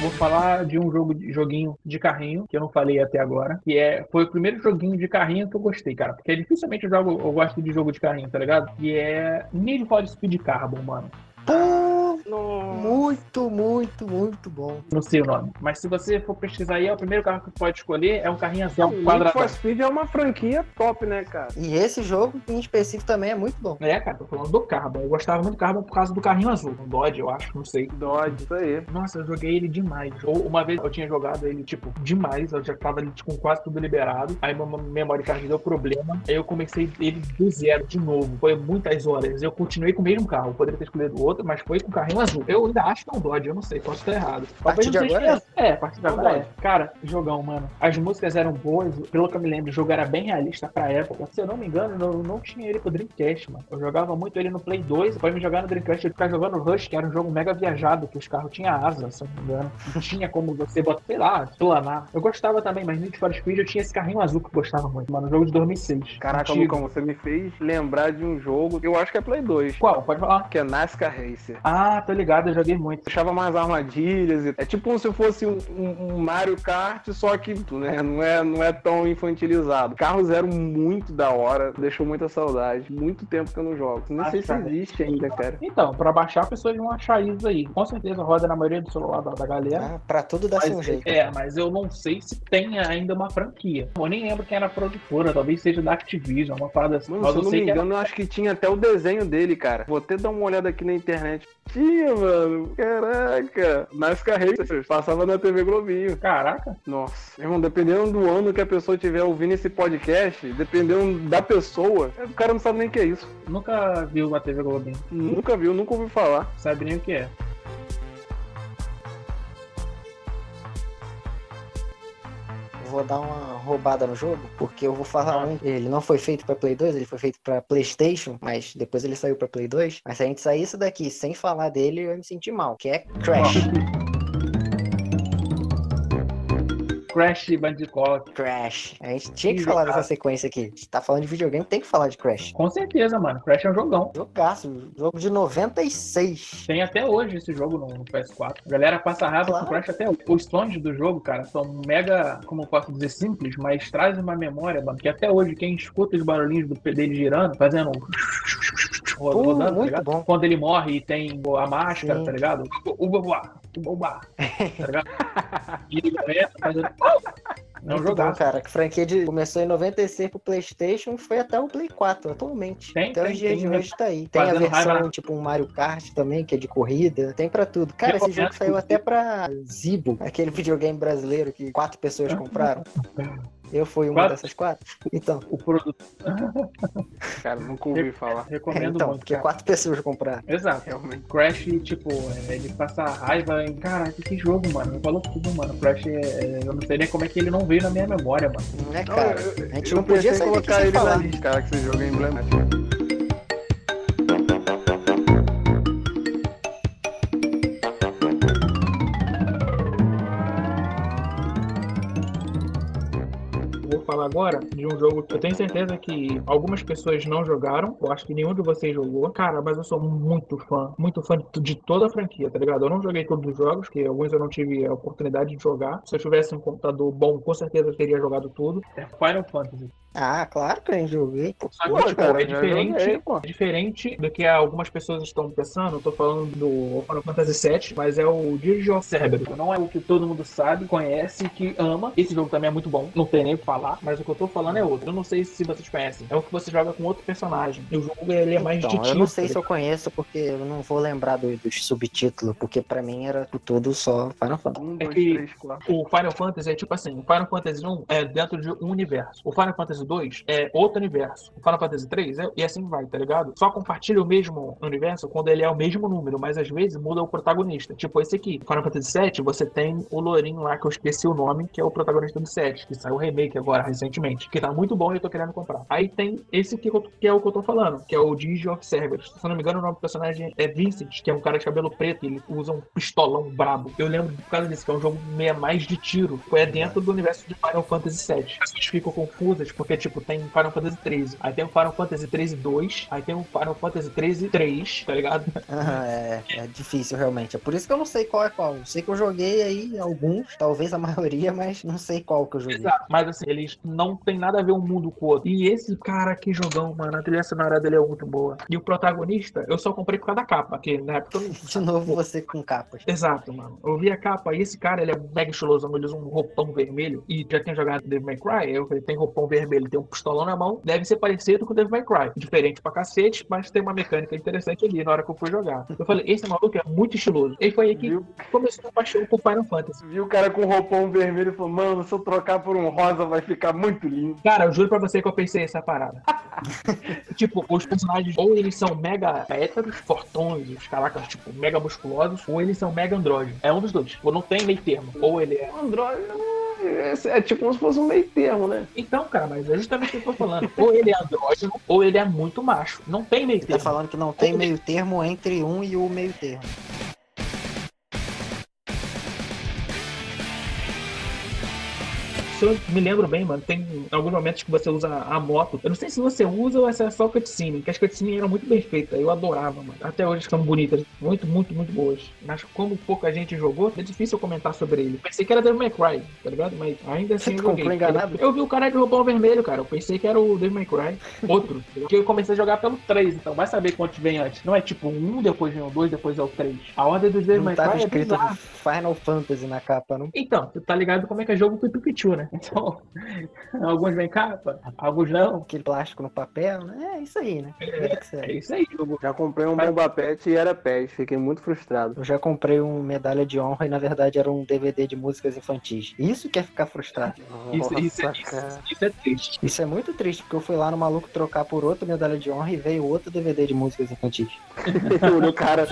Vou falar de um jogo, de- joguinho de carrinho que eu não falei até agora. Que é, foi o primeiro joguinho de carrinho que eu gostei, cara. Porque dificilmente eu, jogo, eu gosto de jogo de carrinho, tá ligado? Que é Need for Speed Carbon, mano. Nossa. muito, muito, muito bom. Não sei o nome. Mas se você for pesquisar aí, é o primeiro carro que você pode escolher. É um carrinho azul, Não, Need quadradão. for Speed é uma franquia top, né, cara? E esse jogo em específico também é muito bom. É, cara, tô falando do Carbon. Eu gostava muito do Carbon por causa do carrinho azul. Um Dodge, eu acho, não sei. Dodge, isso aí. Nossa, eu joguei ele demais. Ou uma vez eu tinha jogado ele, tipo, demais. Eu já tava ali com quase tudo liberado. Aí meu memory card deu problema. Aí eu comecei ele do zero de novo. Foi muitas horas. Eu continuei com o mesmo carro. Eu poderia ter escolhido outro, mas foi com o carrinho azul. Eu ainda acho que é um Dodge, eu não sei, posso estar errado. A partir Talvez de não agora esse. É, a partir de É um agora é. Cara, jogão, mano. As músicas eram boas. Pelo que eu me lembro, o jogo era bem realista pra época. Se eu não me engano, eu não tinha ele pro Dreamcast, mano. Eu jogava muito ele no Play 2. Depois me jogar no Dreamcast, eu ficava jogando Rush, que era um jogo mega viajado, que os carros tinham asa, se eu não me engano. E tinha como você botar, sei lá, planar. Eu gostava também, mas Need for Speed eu tinha esse carrinho azul que eu gostava muito, mano. Um jogo de 2006. Caraca, Antigo. Lucão, você me fez lembrar de um jogo, eu acho que é Play 2, Qual? Pode falar. que é NASCAR Racer. Ah, tô ligado, eu joguei muito. Deixava mais armadilhas. e- É tipo como se fosse um, um- um Mario Kart, só que né, não, é, não é tão infantilizado. Carros eram muito da hora, deixou muita saudade. Muito tempo que eu não jogo. Nem Ah, sei se existe ainda, cara. Então, pra baixar, pessoas vão achar isso aí. Com certeza roda na maioria do celular da, da galera. Ah, pra tudo dá um Mas, jeito. é, mas eu não sei se tem ainda uma franquia. Eu nem lembro quem era a produtora, talvez seja da Activision, uma parada assim. Mano, mas se eu não sei me que era- engano, eu acho que tinha até o desenho dele, cara. Vou até dar uma olhada aqui na internet. Tinha, mano. Caraca. NASCAR Racer. Passava na TV Globinho. Caraca, Nossa, irmão, dependendo do ano que a pessoa estiver ouvindo esse podcast, dependendo da pessoa, o cara não sabe nem o que é isso. nunca viu uma TV Globinho. Nunca viu, nunca ouviu falar. Sabe nem o que é. Vou dar uma roubada no jogo, porque eu vou falar um. Ele não foi feito pra Play 2, ele foi feito pra PlayStation, mas depois ele saiu pra Play 2. Mas se a gente sair isso daqui sem falar dele, eu ia me sentir mal, que é Crash. Crash Bandicoot. Crash. A gente tinha que falar cara. dessa sequência aqui. A gente tá falando de videogame, tem que falar de Crash. Com certeza, mano. Crash é um jogão. Jogaço, jogo de 96. Tem até hoje esse jogo no, no PS4. A galera passa raiva Claro. com Crash até hoje. Os sons do jogo, cara, são mega, como eu posso dizer, simples, mas trazem uma memória, mano, que até hoje quem escuta os barulhinhos do dele girando, fazendo Pô, rodando, tá muito ligado? bom. Quando ele morre e tem a máscara, Sim. tá ligado? O babá, o babá, tá ligado? E ele começa fazendo... É um Muito bom, jogaço. cara. Que franquia de... começou em 96 pro PlayStation e foi até o Play 4 atualmente. Tem, até tem, os dias tem, de né? hoje tá aí. Tem a versão raiva. tipo um Mario Kart também, que é de corrida. Tem pra tudo. Cara, esse jogo saiu tudo. até pra Zibo, aquele videogame brasileiro que quatro pessoas compraram. Eu fui uma Quatro? dessas quatro. Então, O produto. Cara, nunca ouvi falar. Recomendo então muito. porque cara. quatro pessoas compraram. Exato. Realmente. Crash, tipo, é, ele passa raiva em. Caraca, que jogo, mano. Falou tudo, mano. Crash, é, eu não sei nem como é que ele não veio na minha memória, mano. Não é, Não, cara? eu- A gente eu não podia sair colocar ele falar. na lista, cara, que esse jogo é emblemático. Falar agora de um jogo que eu tenho certeza que algumas pessoas não jogaram. Eu acho que nenhum de vocês jogou. Cara, mas eu sou muito fã, muito fã de, toda a franquia, tá ligado? Eu não joguei todos os jogos, que alguns eu não tive a oportunidade de jogar. Se eu tivesse um computador bom, com certeza eu teria jogado tudo. É Final Fantasy. Ah, claro que eu joguei. pô. Só que, Pô, tipo, cara, é diferente, joguei, é diferente do que algumas pessoas estão pensando. Eu tô falando do Final Fantasy VII, mas é o of Cerberus. Não é o que todo mundo sabe, conhece, que ama. Esse jogo também é muito bom, não tem nem o que falar. Mas o que eu tô falando é outro. Eu não sei se vocês conhecem. É o que você joga com outro personagem. E o jogo ele é mais Então, de eu não sei se eu conheço, porque eu não vou lembrar do- dos subtítulos, porque pra mim era tudo só Final Fantasy. Um, É dois, que- três, quatro. O Final Fantasy é tipo assim, o Final Fantasy 1 é dentro de um universo. O Final Fantasy 2 é outro universo. O Final Fantasy 3 é, e assim vai, tá ligado? Só compartilha o mesmo universo quando ele é o mesmo número, mas às vezes muda o protagonista. Tipo esse aqui, Final Fantasy 7, você tem o Lourinho lá, que eu esqueci o nome, que é o protagonista do 7, que saiu o remake agora, recentemente, que tá muito bom e eu tô querendo comprar. Aí tem esse que, que é o que eu tô falando, que é o Digi of Cerberus. Se eu não me engano, o nome do personagem é Vincent, que é um cara de cabelo preto, e ele usa um pistolão brabo. Eu lembro por causa disso, que é um jogo meio mais de tiro. É dentro do universo de Final Fantasy VII. As pessoas ficam confusas, porque, tipo, tem Final Fantasy 13, aí tem o Final Fantasy 13 2, aí tem o Final Fantasy 13 3, tá ligado? É, é difícil realmente. É por isso que eu não sei qual é qual. Eu sei que eu joguei aí alguns, talvez a maioria, mas não sei qual que eu joguei. Exato. Mas assim, eles não tem nada a ver um mundo com o outro. E esse cara que jogão, mano, a trilha sonora dele é muito boa. E o protagonista, eu só comprei por causa da capa, porque na época eu. De novo você com capas. Exato, mano. Eu vi a capa e esse cara, ele é mega estilosão, ele usa um roupão vermelho e já tinha jogado Devil May Cry, eu falei, tem roupão vermelho, tem um pistolão na mão, deve ser parecido com o Devil May Cry. Diferente pra cacete, mas tem uma mecânica interessante ali na hora que eu fui jogar. Eu falei, esse maluco é muito estiloso. E foi aí que Viu? começou a paixão por Final Fantasy. Viu o cara com roupão vermelho e falou, mano, se eu trocar por um rosa vai ficar muito lindo. Cara, eu juro pra você que eu pensei essa parada. tipo, os personagens, ou eles são mega héteros, fortões, os caracas, tipo, mega musculosos, ou eles são mega andrógenos. É um dos dois. Ou não tem meio termo. Ou ele é. O Android é, é tipo como se fosse um meio termo, né? Então, cara, mas é justamente o que eu tô falando. Ou ele é andrógeno, ou ele é muito macho. Não tem meio Ele tá termo. falando que não tem meio termo entre um e o meio termo. Se eu me lembro bem, mano, tem alguns momentos que você usa a moto. Eu não sei se você usa ou se é só cutscene, que as cutscenes eram muito bem feitas. Eu adorava, mano. Até hoje são bonitas. Muito, muito, muito boas. Mas como pouca gente jogou, é difícil eu comentar sobre ele. Pensei que era Devil May Cry, tá ligado? Mas ainda assim Você comprou enganado? Eu vi o cara de roupão vermelho, cara. Eu pensei que era o Devil May Cry. Outro. Porque eu comecei a jogar pelo 3, então vai saber quantos vem antes. Não é tipo um, depois vem o 2, depois é o 3. A ordem dos Devil May tava Cry é escrito. Final Fantasy na capa, não? Então, você tá ligado como é que é jogo com Pikachu, né? Então, alguns vem capa, alguns não. Aquele plástico no papel, né? É isso aí, né? É segue. isso aí, jogo. Já comprei um Bomba Pet e era PES, fiquei muito frustrado. Eu já comprei um medalha de honra e na verdade era um DVD de músicas infantis. Isso que é ficar frustrado. Isso, isso, é, Nossa, isso, cara. isso é triste. Isso é muito triste, porque eu fui lá no maluco trocar por outro medalha de honra e veio outro DVD de músicas infantis. Olha o cara.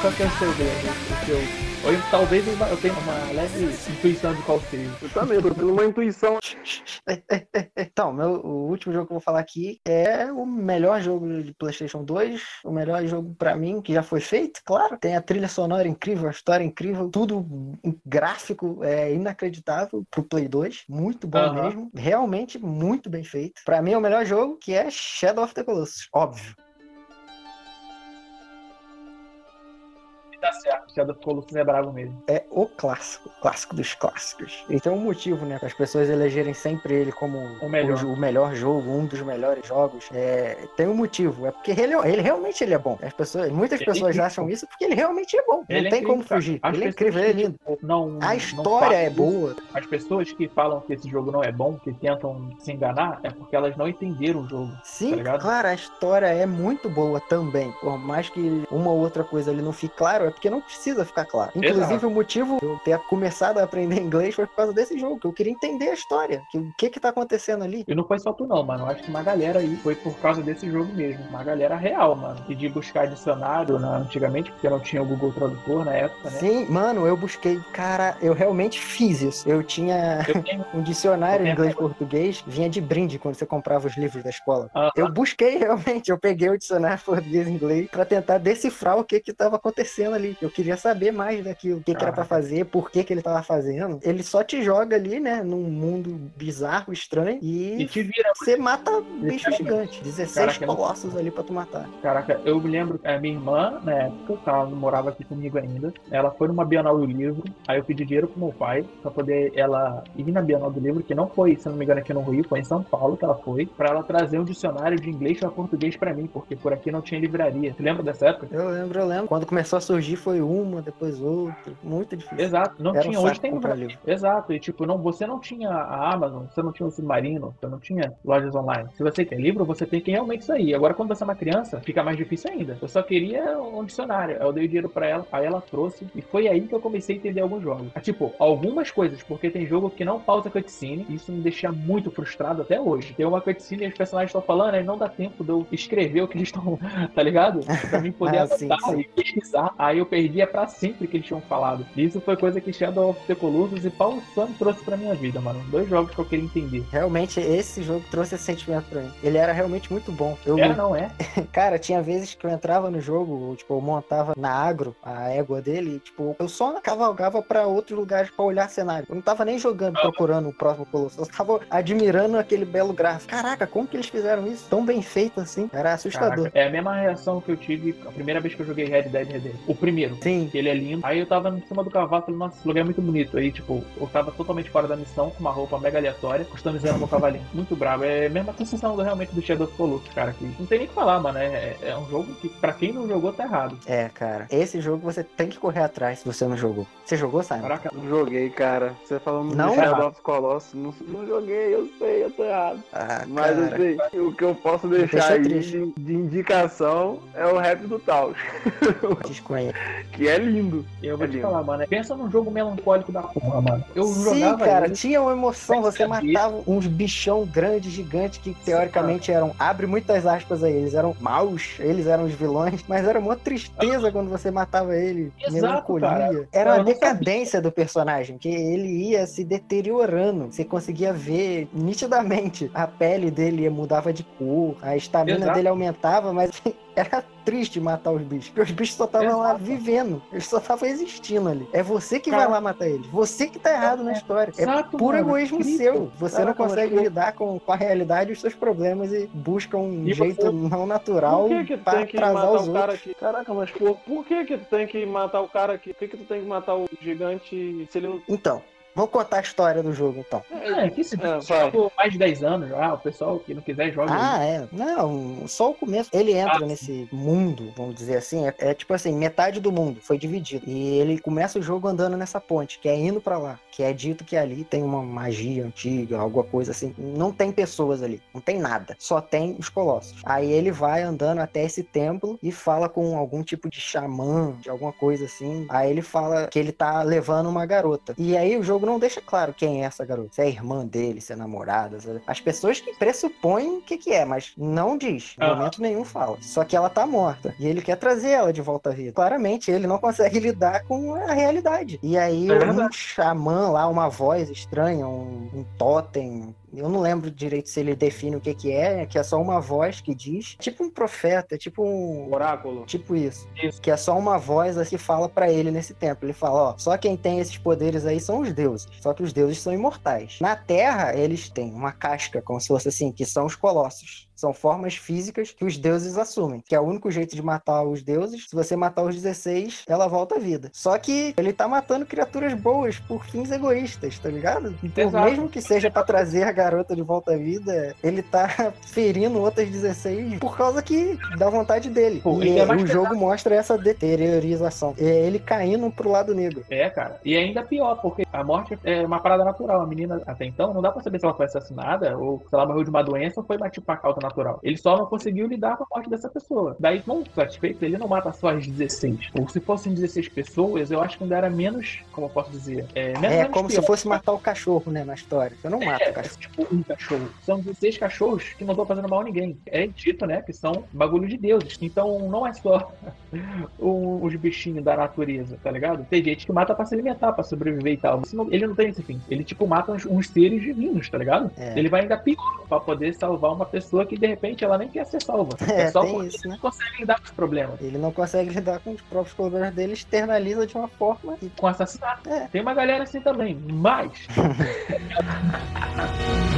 Qual que é o seu dedo? O seu... Ou eu- talvez eu eu tenha uma leve intuição de qual seja. Eu também, tô tendo uma intuição. Então, meu, o último jogo que eu vou falar aqui é o melhor jogo de PlayStation 2, o melhor jogo pra mim que já foi feito, claro. Tem a trilha sonora incrível, a história incrível, tudo gráfico é inacreditável pro Play 2, muito bom Aham. mesmo, realmente muito bem feito. Pra mim é o melhor jogo que é Shadow of the Colossus, óbvio. Tá certo. Shadow of Colossus é bravo mesmo. É o clássico, clássico dos clássicos. E tem um motivo, né, para as pessoas elegerem sempre ele como O melhor. jo- o melhor jogo, um dos melhores jogos. É, tem um motivo, é porque ele, ele realmente ele é bom. As pessoas, muitas Ele é pessoas incrível. acham isso porque ele realmente é bom. Ele não é tem como incrível, cara. fugir. As ele é pessoas incrível, ele é lindo. Não, A não história é isso, boa. As pessoas que falam que esse jogo não é bom, que tentam se enganar, é porque elas não entenderam o jogo. Sim, tá claro, a história é muito boa também. Por mais que uma ou outra coisa ali não fique claro, é porque não precisa ficar claro. Inclusive, Exato. o motivo de eu ter começado a aprender inglês foi por causa desse jogo, que eu queria entender a história, que o que que tá acontecendo ali. E não foi só tu não, mano. Eu acho que uma galera aí foi por causa desse jogo mesmo. Uma galera real, mano. E de buscar dicionário né, antigamente, porque não tinha o Google Tradutor na época, né? Sim, mano, eu busquei, cara, eu realmente fiz isso. Eu tinha Eu tenho. um dicionário inglês-português, vinha de brinde quando você comprava os livros da escola. Ah, Eu busquei realmente, eu peguei o dicionário português e inglês pra tentar decifrar o que que tava acontecendo ali. Eu queria saber mais daquilo, o que que era pra Caraca. fazer, por que que ele tava fazendo. Ele só te joga ali, né, num mundo bizarro, estranho E e te vira. você mata bicho gigante. 16 Caraca, colossos ali pra tu matar. Caraca, eu me lembro, a minha irmã, na época, que ela não morava aqui comigo ainda, ela foi numa Bienal do Livro, aí eu pedi dinheiro pro meu pai, pra poder ela ir na Bienal do Livro, que não foi, se não me engano, aqui no Rio, foi em São Paulo que ela foi, pra ela trazer um dicionário de inglês pra português pra mim, porque por aqui não tinha livraria. Você lembra dessa época? Eu lembro, eu lembro. Quando começou a surgir foi uma, depois outra. Muito difícil. Exato, não Era um tinha, saco hoje tem livro. Exato, e tipo, não, você não tinha a Amazon, você não tinha o Submarino, você não tinha lojas online. Se você quer livro, você tem que realmente sair. Agora, quando você é uma criança, fica mais difícil ainda. Eu só queria um dicionário. Eu dei o dinheiro pra ela, aí ela trouxe, e foi aí que eu comecei a entender alguns jogos. Ah, Tipo, algumas coisas, porque tem jogo que não pausa cutscene, e isso me deixa muito frustrado até hoje. Tem uma cutscene e os personagens estão falando, aí não dá tempo de eu escrever o que eles estão, tá ligado? Pra mim poder Ah, sim, sim. e pesquisar. Aí eu perdia pra sempre que eles tinham falado. E isso foi coisa que Shadow of the Colossus e Paulo Sony trouxe pra minha vida, mano. Dois jogos que eu queria entender. Realmente, esse jogo trouxe esse sentimento pra mim. Ele era realmente muito bom. Eu, Era, não é? Cara, tinha vezes que eu entrava no jogo, tipo, eu montava na agro a égua dele, e, tipo, eu só cavalgava pra outros lugares pra olhar cenário. Eu não tava nem jogando, procurando o próximo Colosso. Eu tava admirando aquele belo gráfico. Caraca, como que eles fizeram isso? Tão bem feito assim. Era assustador. Caraca, é a mesma reação que eu tive a primeira vez que eu joguei Red Dead Redemption. O primeiro. Sim. que Ele é lindo. Aí eu tava em cima do cavalo, falei, nossa, esse lugar é muito bonito. Aí, tipo, eu tava totalmente fora da missão, com uma roupa mega aleatória, customizando meu cavalinho. Muito bravo. É a mesma sensação do, realmente do Shadow of the Colossus, cara. Que não tem nem o que falar, mano. É, é um jogo que, pra quem não jogou, tá errado. É, cara. Esse jogo você tem que correr atrás se você não jogou. Você jogou, Simon? Caraca, Não joguei, cara. Você falando Não? do Shadow of the Colossus, não, não joguei, eu sei, eu tô errado. Ah, Mas cara. assim, o que eu posso deixa deixar aí de, de indicação é o rap do Taos, Desconheço. que é lindo. eu vou É te lindo. falar, mano. Pensa num jogo melancólico da porra, mano. Eu Sim, jogava cara, ele, tinha uma emoção. Você saber. matava uns bichão grandes, gigantes, que teoricamente eram. Abre muitas aspas aí. Eles eram maus, eles eram os vilões, mas era uma tristeza quando você matava ele. Exato, melancolia. cara. Era uma decadência do personagem, que ele ia se deteriorando. Você conseguia ver nitidamente. A pele dele mudava de cor, a estamina dele aumentava, mas era triste matar os bichos. Porque os bichos só estavam lá vivendo. Eles só estavam existindo ali. É você que Cara. vai lá matar eles. Você que tá errado na história. É Exato, puro mano. egoísmo Incrível. seu. Você não Caraca, mas consegue que- lidar com, com a realidade e os seus problemas e busca um E jeito você- não natural que que pra que atrasar os o cara outros. Caraca, mas por, por que que tu tem que matar o cara aqui? Por que que tu tem que matar o gigante se ele não... Então, vou contar a história do jogo, então. É, que se ficou mais de 10 anos já, o pessoal que não quiser joga. aí. Ah, é. Não, só o começo. Ele entra Ah, nesse mundo, vamos dizer assim. É, é tipo assim, metade do mundo foi dividido. E ele começa o jogo andando nessa ponte, que é indo pra lá. Que é dito que ali tem uma magia antiga, alguma coisa assim. Não tem pessoas ali, não tem nada. Só tem os colossos. Aí ele vai andando até esse templo e fala com algum tipo de xamã, de alguma coisa assim. Aí ele fala que ele tá levando uma garota. E aí o jogo jogo não deixa claro quem é essa garota. Se é irmã dele, se é namorada. se é- As pessoas que pressupõem o que, que é, mas não diz. Em momento nenhum fala. Só que ela tá morta. E ele quer trazer ela de volta à vida. Claramente, ele não consegue lidar com a realidade. E aí, É um xamã lá, uma voz estranha, um, um totem. Eu não lembro direito se ele define o que que é, que é só uma voz que diz. Tipo um profeta, tipo um. Oráculo. Tipo isso. Isso. Que é só uma voz que fala pra ele nesse tempo. Ele fala, ó, só quem tem esses poderes aí são os deuses. Só que os deuses são imortais. Na Terra, eles têm uma casca, como se fosse assim, que são os colossos. São formas físicas que os deuses assumem. Que é o único jeito de matar os deuses. Se você matar os 16, ela volta à vida. Só que ele tá matando criaturas boas por fins egoístas, tá ligado? Então, mesmo que seja pra trazer a garota de volta à vida, ele tá ferindo outras 16 por causa que dá vontade dele. Pô, e é o jogo mostra essa deteriorização. É ele caindo pro lado negro. É, cara. E ainda pior, porque a morte é uma parada natural. A menina, até então, não dá pra saber se ela foi assassinada ou se ela morreu de uma doença ou foi uma, tipo, uma causa natural. Ele só não conseguiu lidar com a morte dessa pessoa. Daí, não satisfeito, ele não mata só as 16. Ou se fossem 16 pessoas, eu acho que ainda era menos, como eu posso dizer, é, menos, É menos como se pior. fosse matar o cachorro, né, na história. Eu não mato É, o cachorro. tipo um cachorro. São 16 cachorros que não estão fazendo mal a ninguém. É dito, né, que são bagulho de deuses. Então não é só os bichinhos da natureza, tá ligado? Tem gente que mata pra se alimentar, pra sobreviver e tal. Ele não tem esse fim. Ele, tipo, mata uns, uns seres divinos, tá ligado? É. Ele vai ainda pior pra poder salvar uma pessoa que, de repente, ela nem quer ser salva. É, só tem porque isso, ele né? não consegue lidar com os problemas. Ele não consegue lidar com os próprios problemas dele, externaliza de uma forma que Com assassinato. É. Tem uma galera assim também. Mas,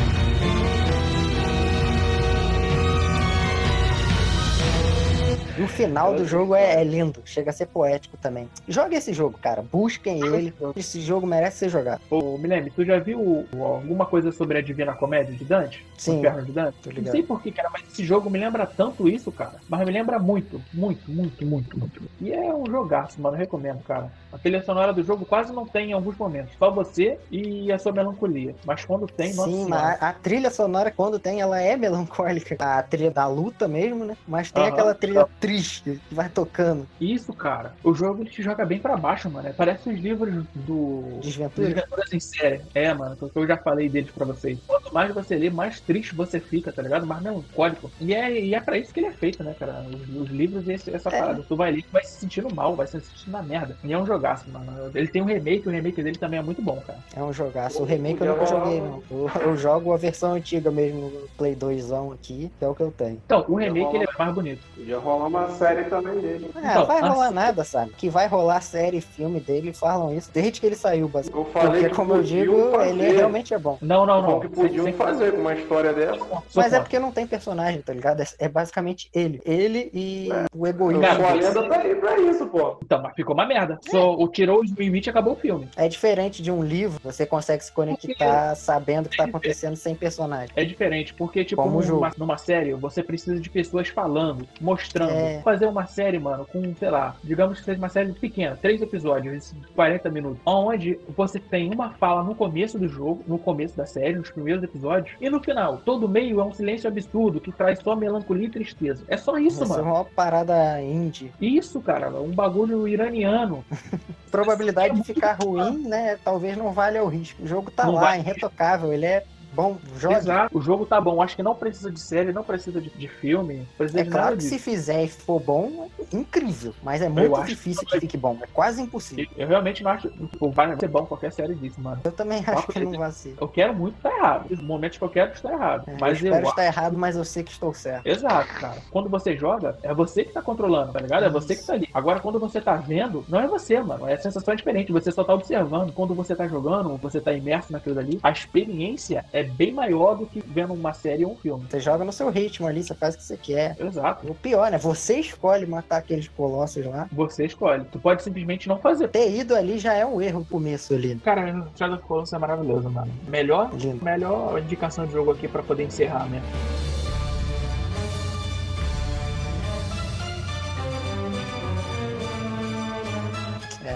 E o final do jogo é, é lindo, chega a ser poético também. Joga esse jogo, cara. Busquem ele. Esse jogo merece ser jogado. ô, Milene, tu já viu o- alguma coisa sobre a Divina Comédia de Dante? O Sim, Inferno de Dante? Não sei porquê, cara, mas esse jogo me lembra tanto isso, cara. Mas me lembra muito, muito, muito, muito, muito. E é um jogaço, mano. Eu recomendo, cara. A trilha sonora do jogo quase não tem em alguns momentos. Só você e a sua melancolia. Mas quando tem, nossa Sim, mas a, a trilha sonora, quando tem, ela é melancólica. A trilha da luta mesmo, né? Mas tem Aham. aquela trilha triste que vai tocando. Isso, cara. O jogo ele te joga bem pra baixo, mano. É, Parece os livros do. Desventura. Desventuras em série. É, mano, que eu já falei deles pra vocês. Quanto mais você lê, mais triste você fica, tá ligado? Mais melancólico. E é, e é pra isso que ele é feito, né, cara? Os, os livros e esse- essa É. parada. Tu vai ler e vai se sentindo mal, vai se sentindo na merda. E é um jogaço, mano. Ele tem um remake, o remake dele também é muito bom, cara. É um jogaço. O remake eu nunca joguei, não. Eu, eu jogo a versão antiga mesmo, Play 2 aqui, que é o que eu tenho. Então, o remake ele é mais bonito. Podia rolar uma série também dele. Ah, Então, vai rolar assim- nada, sabe? Que vai rolar série e filme dele, falam isso desde que ele saiu, basicamente. Eu falei Porque, que como eu digo, fazer. ele realmente é bom. Não, não, Não, não. que podiam fazer com uma história dessa. Mas é porque não tem personagem, tá ligado? É, é basicamente ele. Ele e É. o egoísmo. Cara, a lenda tá aí pra isso, pô. Então, mas ficou uma merda. Só o tirou os limite e acabou o filme. É diferente de um livro, você consegue se conectar sabendo o que tá acontecendo sem personagem. É diferente, porque, tipo, Como o numa, jogo. numa série, você precisa de pessoas falando, mostrando. É. Fazer uma série, mano, com, sei lá, digamos que seja uma série pequena, três episódios, de 40 minutos, onde você tem uma fala no começo do jogo, no começo da série, nos primeiros episódios, e no final. Todo meio é um silêncio absurdo que traz só melancolia e tristeza. É só isso, é mano. uma parada indie. Isso, cara, um bagulho iraniano. Probabilidade de ficar ruim, né? Talvez não valha o risco. O jogo tá Não lá, vale. irretocável, ele é bom. Joga. Exato. O jogo tá bom. Acho que não precisa de série, não precisa de, de filme. Precisa É de claro que disso. se fizer e for bom, é incrível. Mas é muito difícil que que fique bom. É quase impossível. Eu realmente não acho. Tipo, vai ser bom qualquer série disso, mano. Eu também acho que não vai ser. Eu quero muito estar errado. Nos momentos que eu quero estar errado. É, mas eu eu, espero estar errado, mas eu sei que estou certo. Exato, cara. Quando você joga, é você que tá controlando, tá ligado? É você que tá ali. Agora, quando você tá vendo, não é você, mano. É a sensação é diferente. Você só tá observando. Quando você tá jogando, você tá imerso naquilo ali, a experiência é bem maior do que vendo uma série ou um filme. Você joga no seu ritmo ali, você faz o que você quer. Exato. O pior, né? Você escolhe matar aqueles colossos lá. Você escolhe. Tu pode simplesmente não fazer. Ter ido ali já é um erro no começo ali. Cara, Shadow of the Colossus é maravilhoso, mano. Melhor, Lindo. melhor indicação de jogo aqui pra poder encerrar, né?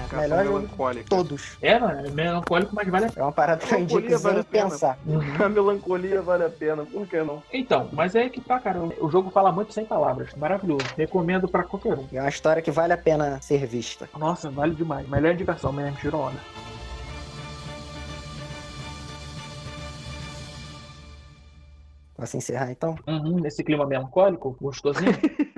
Cara, melhor melancólica. todos. É, mano, é melancólico, mas vale a É uma parada que eu indico vale pena. pensar. A melancolia vale a pena, por que não? Então, mas é que tá, cara. O jogo fala muito sem palavras. Maravilhoso. Recomendo pra qualquer um. É uma história que vale a pena ser vista. Nossa, vale demais. Melhor indicação mesmo, tirou Pra se encerrar, então. Uhum, nesse clima melancólico, gostosinho.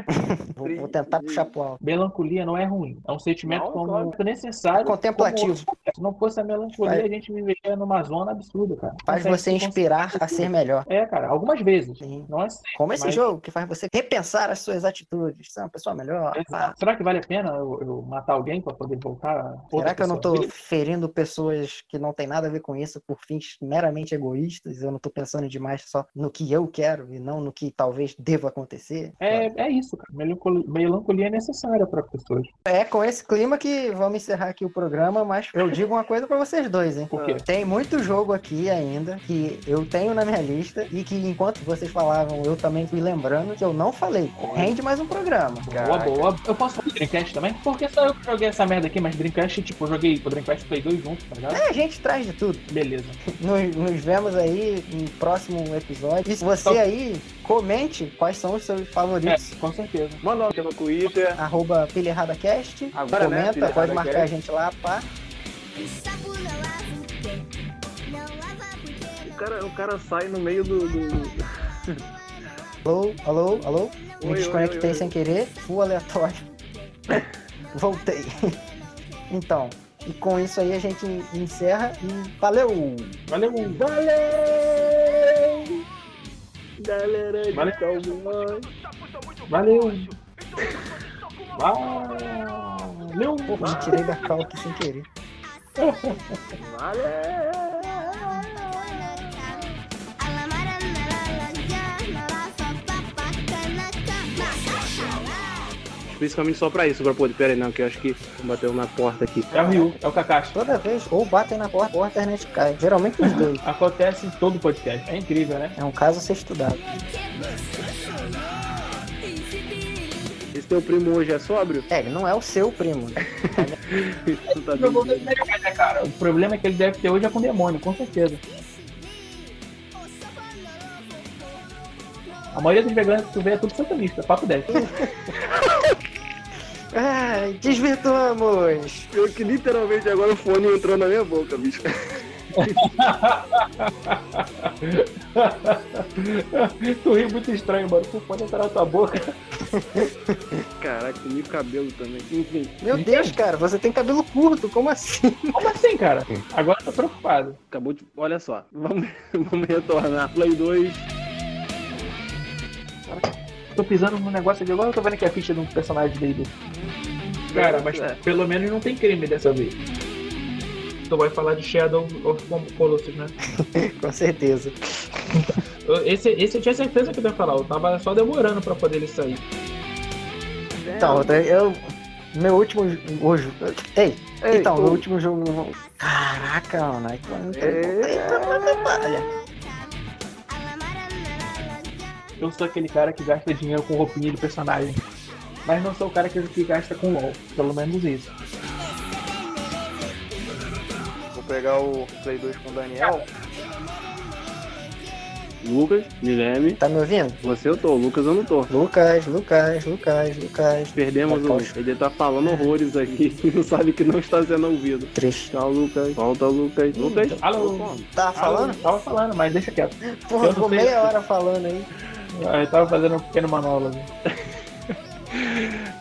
Vou, vou tentar puxar pro alto. Melancolia não é ruim. É um sentimento Não, como necessário. Contemplativo. como- Se não fosse a melancolia, Vai. a gente viveria numa zona absurda, cara. Faz você se inspirar a ser melhor. É, cara, algumas vezes. Sim. Não é sempre. Como esse mas- jogo que faz você repensar as suas atitudes, ser uma pessoa melhor. Ah. Será que vale a pena eu, eu matar alguém pra poder voltar? a outra Será que eu não tô ferindo pessoas que não tem nada a ver com isso por fins meramente egoístas? Eu não tô pensando demais só no que eu quero e não no que talvez deva acontecer? É, é isso, cara. Melancolia, melancolia é necessária para pessoas. É com esse clima que vamos encerrar aqui o programa, mas eu digo uma coisa pra vocês dois, hein? Por quê? Tem muito jogo aqui ainda que eu tenho na minha lista e que enquanto vocês falavam, eu também fui lembrando que eu não falei. Rende mais um programa. Boa, boa. Eu posso fazer Dreamcast também? Porque só eu que joguei essa merda aqui, mas Dreamcast, tipo, eu joguei o Dreamcast Play 2 junto, tá ligado? É, a gente traz de tudo. Beleza. Nos, nos vemos aí no próximo episódio. E você aí, comente quais são os seus É, favoritos. com certeza. Manda aqui no Twitter. Arroba PilhaRadaCast. Agora, né, Comenta, Pilha pode marcar a gente lá, pá. O cara, o cara sai no meio do. do- Alô, alô, alô. Me Oi, desconectei oi, oi. sem querer. Full aleatório. Voltei. então, e com isso aí a gente encerra e valeu! Valeu! Valeu! Galera de Valeu. Cowboy. Valeu! Valeu! Pô, me tirei da cal aqui sem querer. Valeu! Principalmente só pra isso, pra poder. Pera aí, não, que eu acho que bateu na porta aqui. É o Ryu, é o Kakashi. Toda vez, ou batem na porta ou a internet cai. Geralmente os dois. Acontece em todo podcast. É incrível, né? É um caso a ser estudado. Esse teu primo hoje é sóbrio? É, ele não é o seu primo. tá bem? Né, cara? O problema é que ele deve ter hoje é com demônio, com certeza. A maioria dos veganos que tu vê é tudo satanista, papo 10. Ai, desvirtuamos! Pior que literalmente agora o fone entrou na minha boca, bicho. tu ri muito estranho, mano. Tu pode entrar na tua boca. Caraca, comi cabelo também. Enfim, Meu Deus, cara, você tem cabelo curto, como assim? Como assim, cara? Agora eu tô preocupado. acabou de. Olha só, vamos, vamos retornar. Play 2. Tô pisando num negócio de agora, eu tô vendo aqui a ficha de um personagem dele. Cara, mas É. pelo menos não tem crime dessa vez. Tu vai falar de Shadow of Colossus, né? Com certeza. Esse, esse eu tinha certeza que eu ia falar, eu tava só demorando pra poder ele sair. Então, eu. Meu último. Hoje. Ei, Ei, então, ô. meu último jogo. Caraca, mano. Aí tu não Eu sou aquele cara que gasta dinheiro com roupinha de personagem. Mas não sou o cara que, que gasta com LOL. Pelo menos isso. Vou pegar o Play 2 com o Daniel. Lucas, Guilherme. Tá me ouvindo? Você eu tô, Lucas eu não tô. Lucas, Lucas, Lucas, Lucas. Perdemos o. Ele tá falando horrores aqui não sabe que não está sendo ouvido. Triste. Tchau, Lucas. Volta, Lucas. Lucas. Alô? Tá falando? Tava falando, mas deixa quieto. Porra, ficou meia hora falando aí. Eu tava fazendo um pequeno monólogo.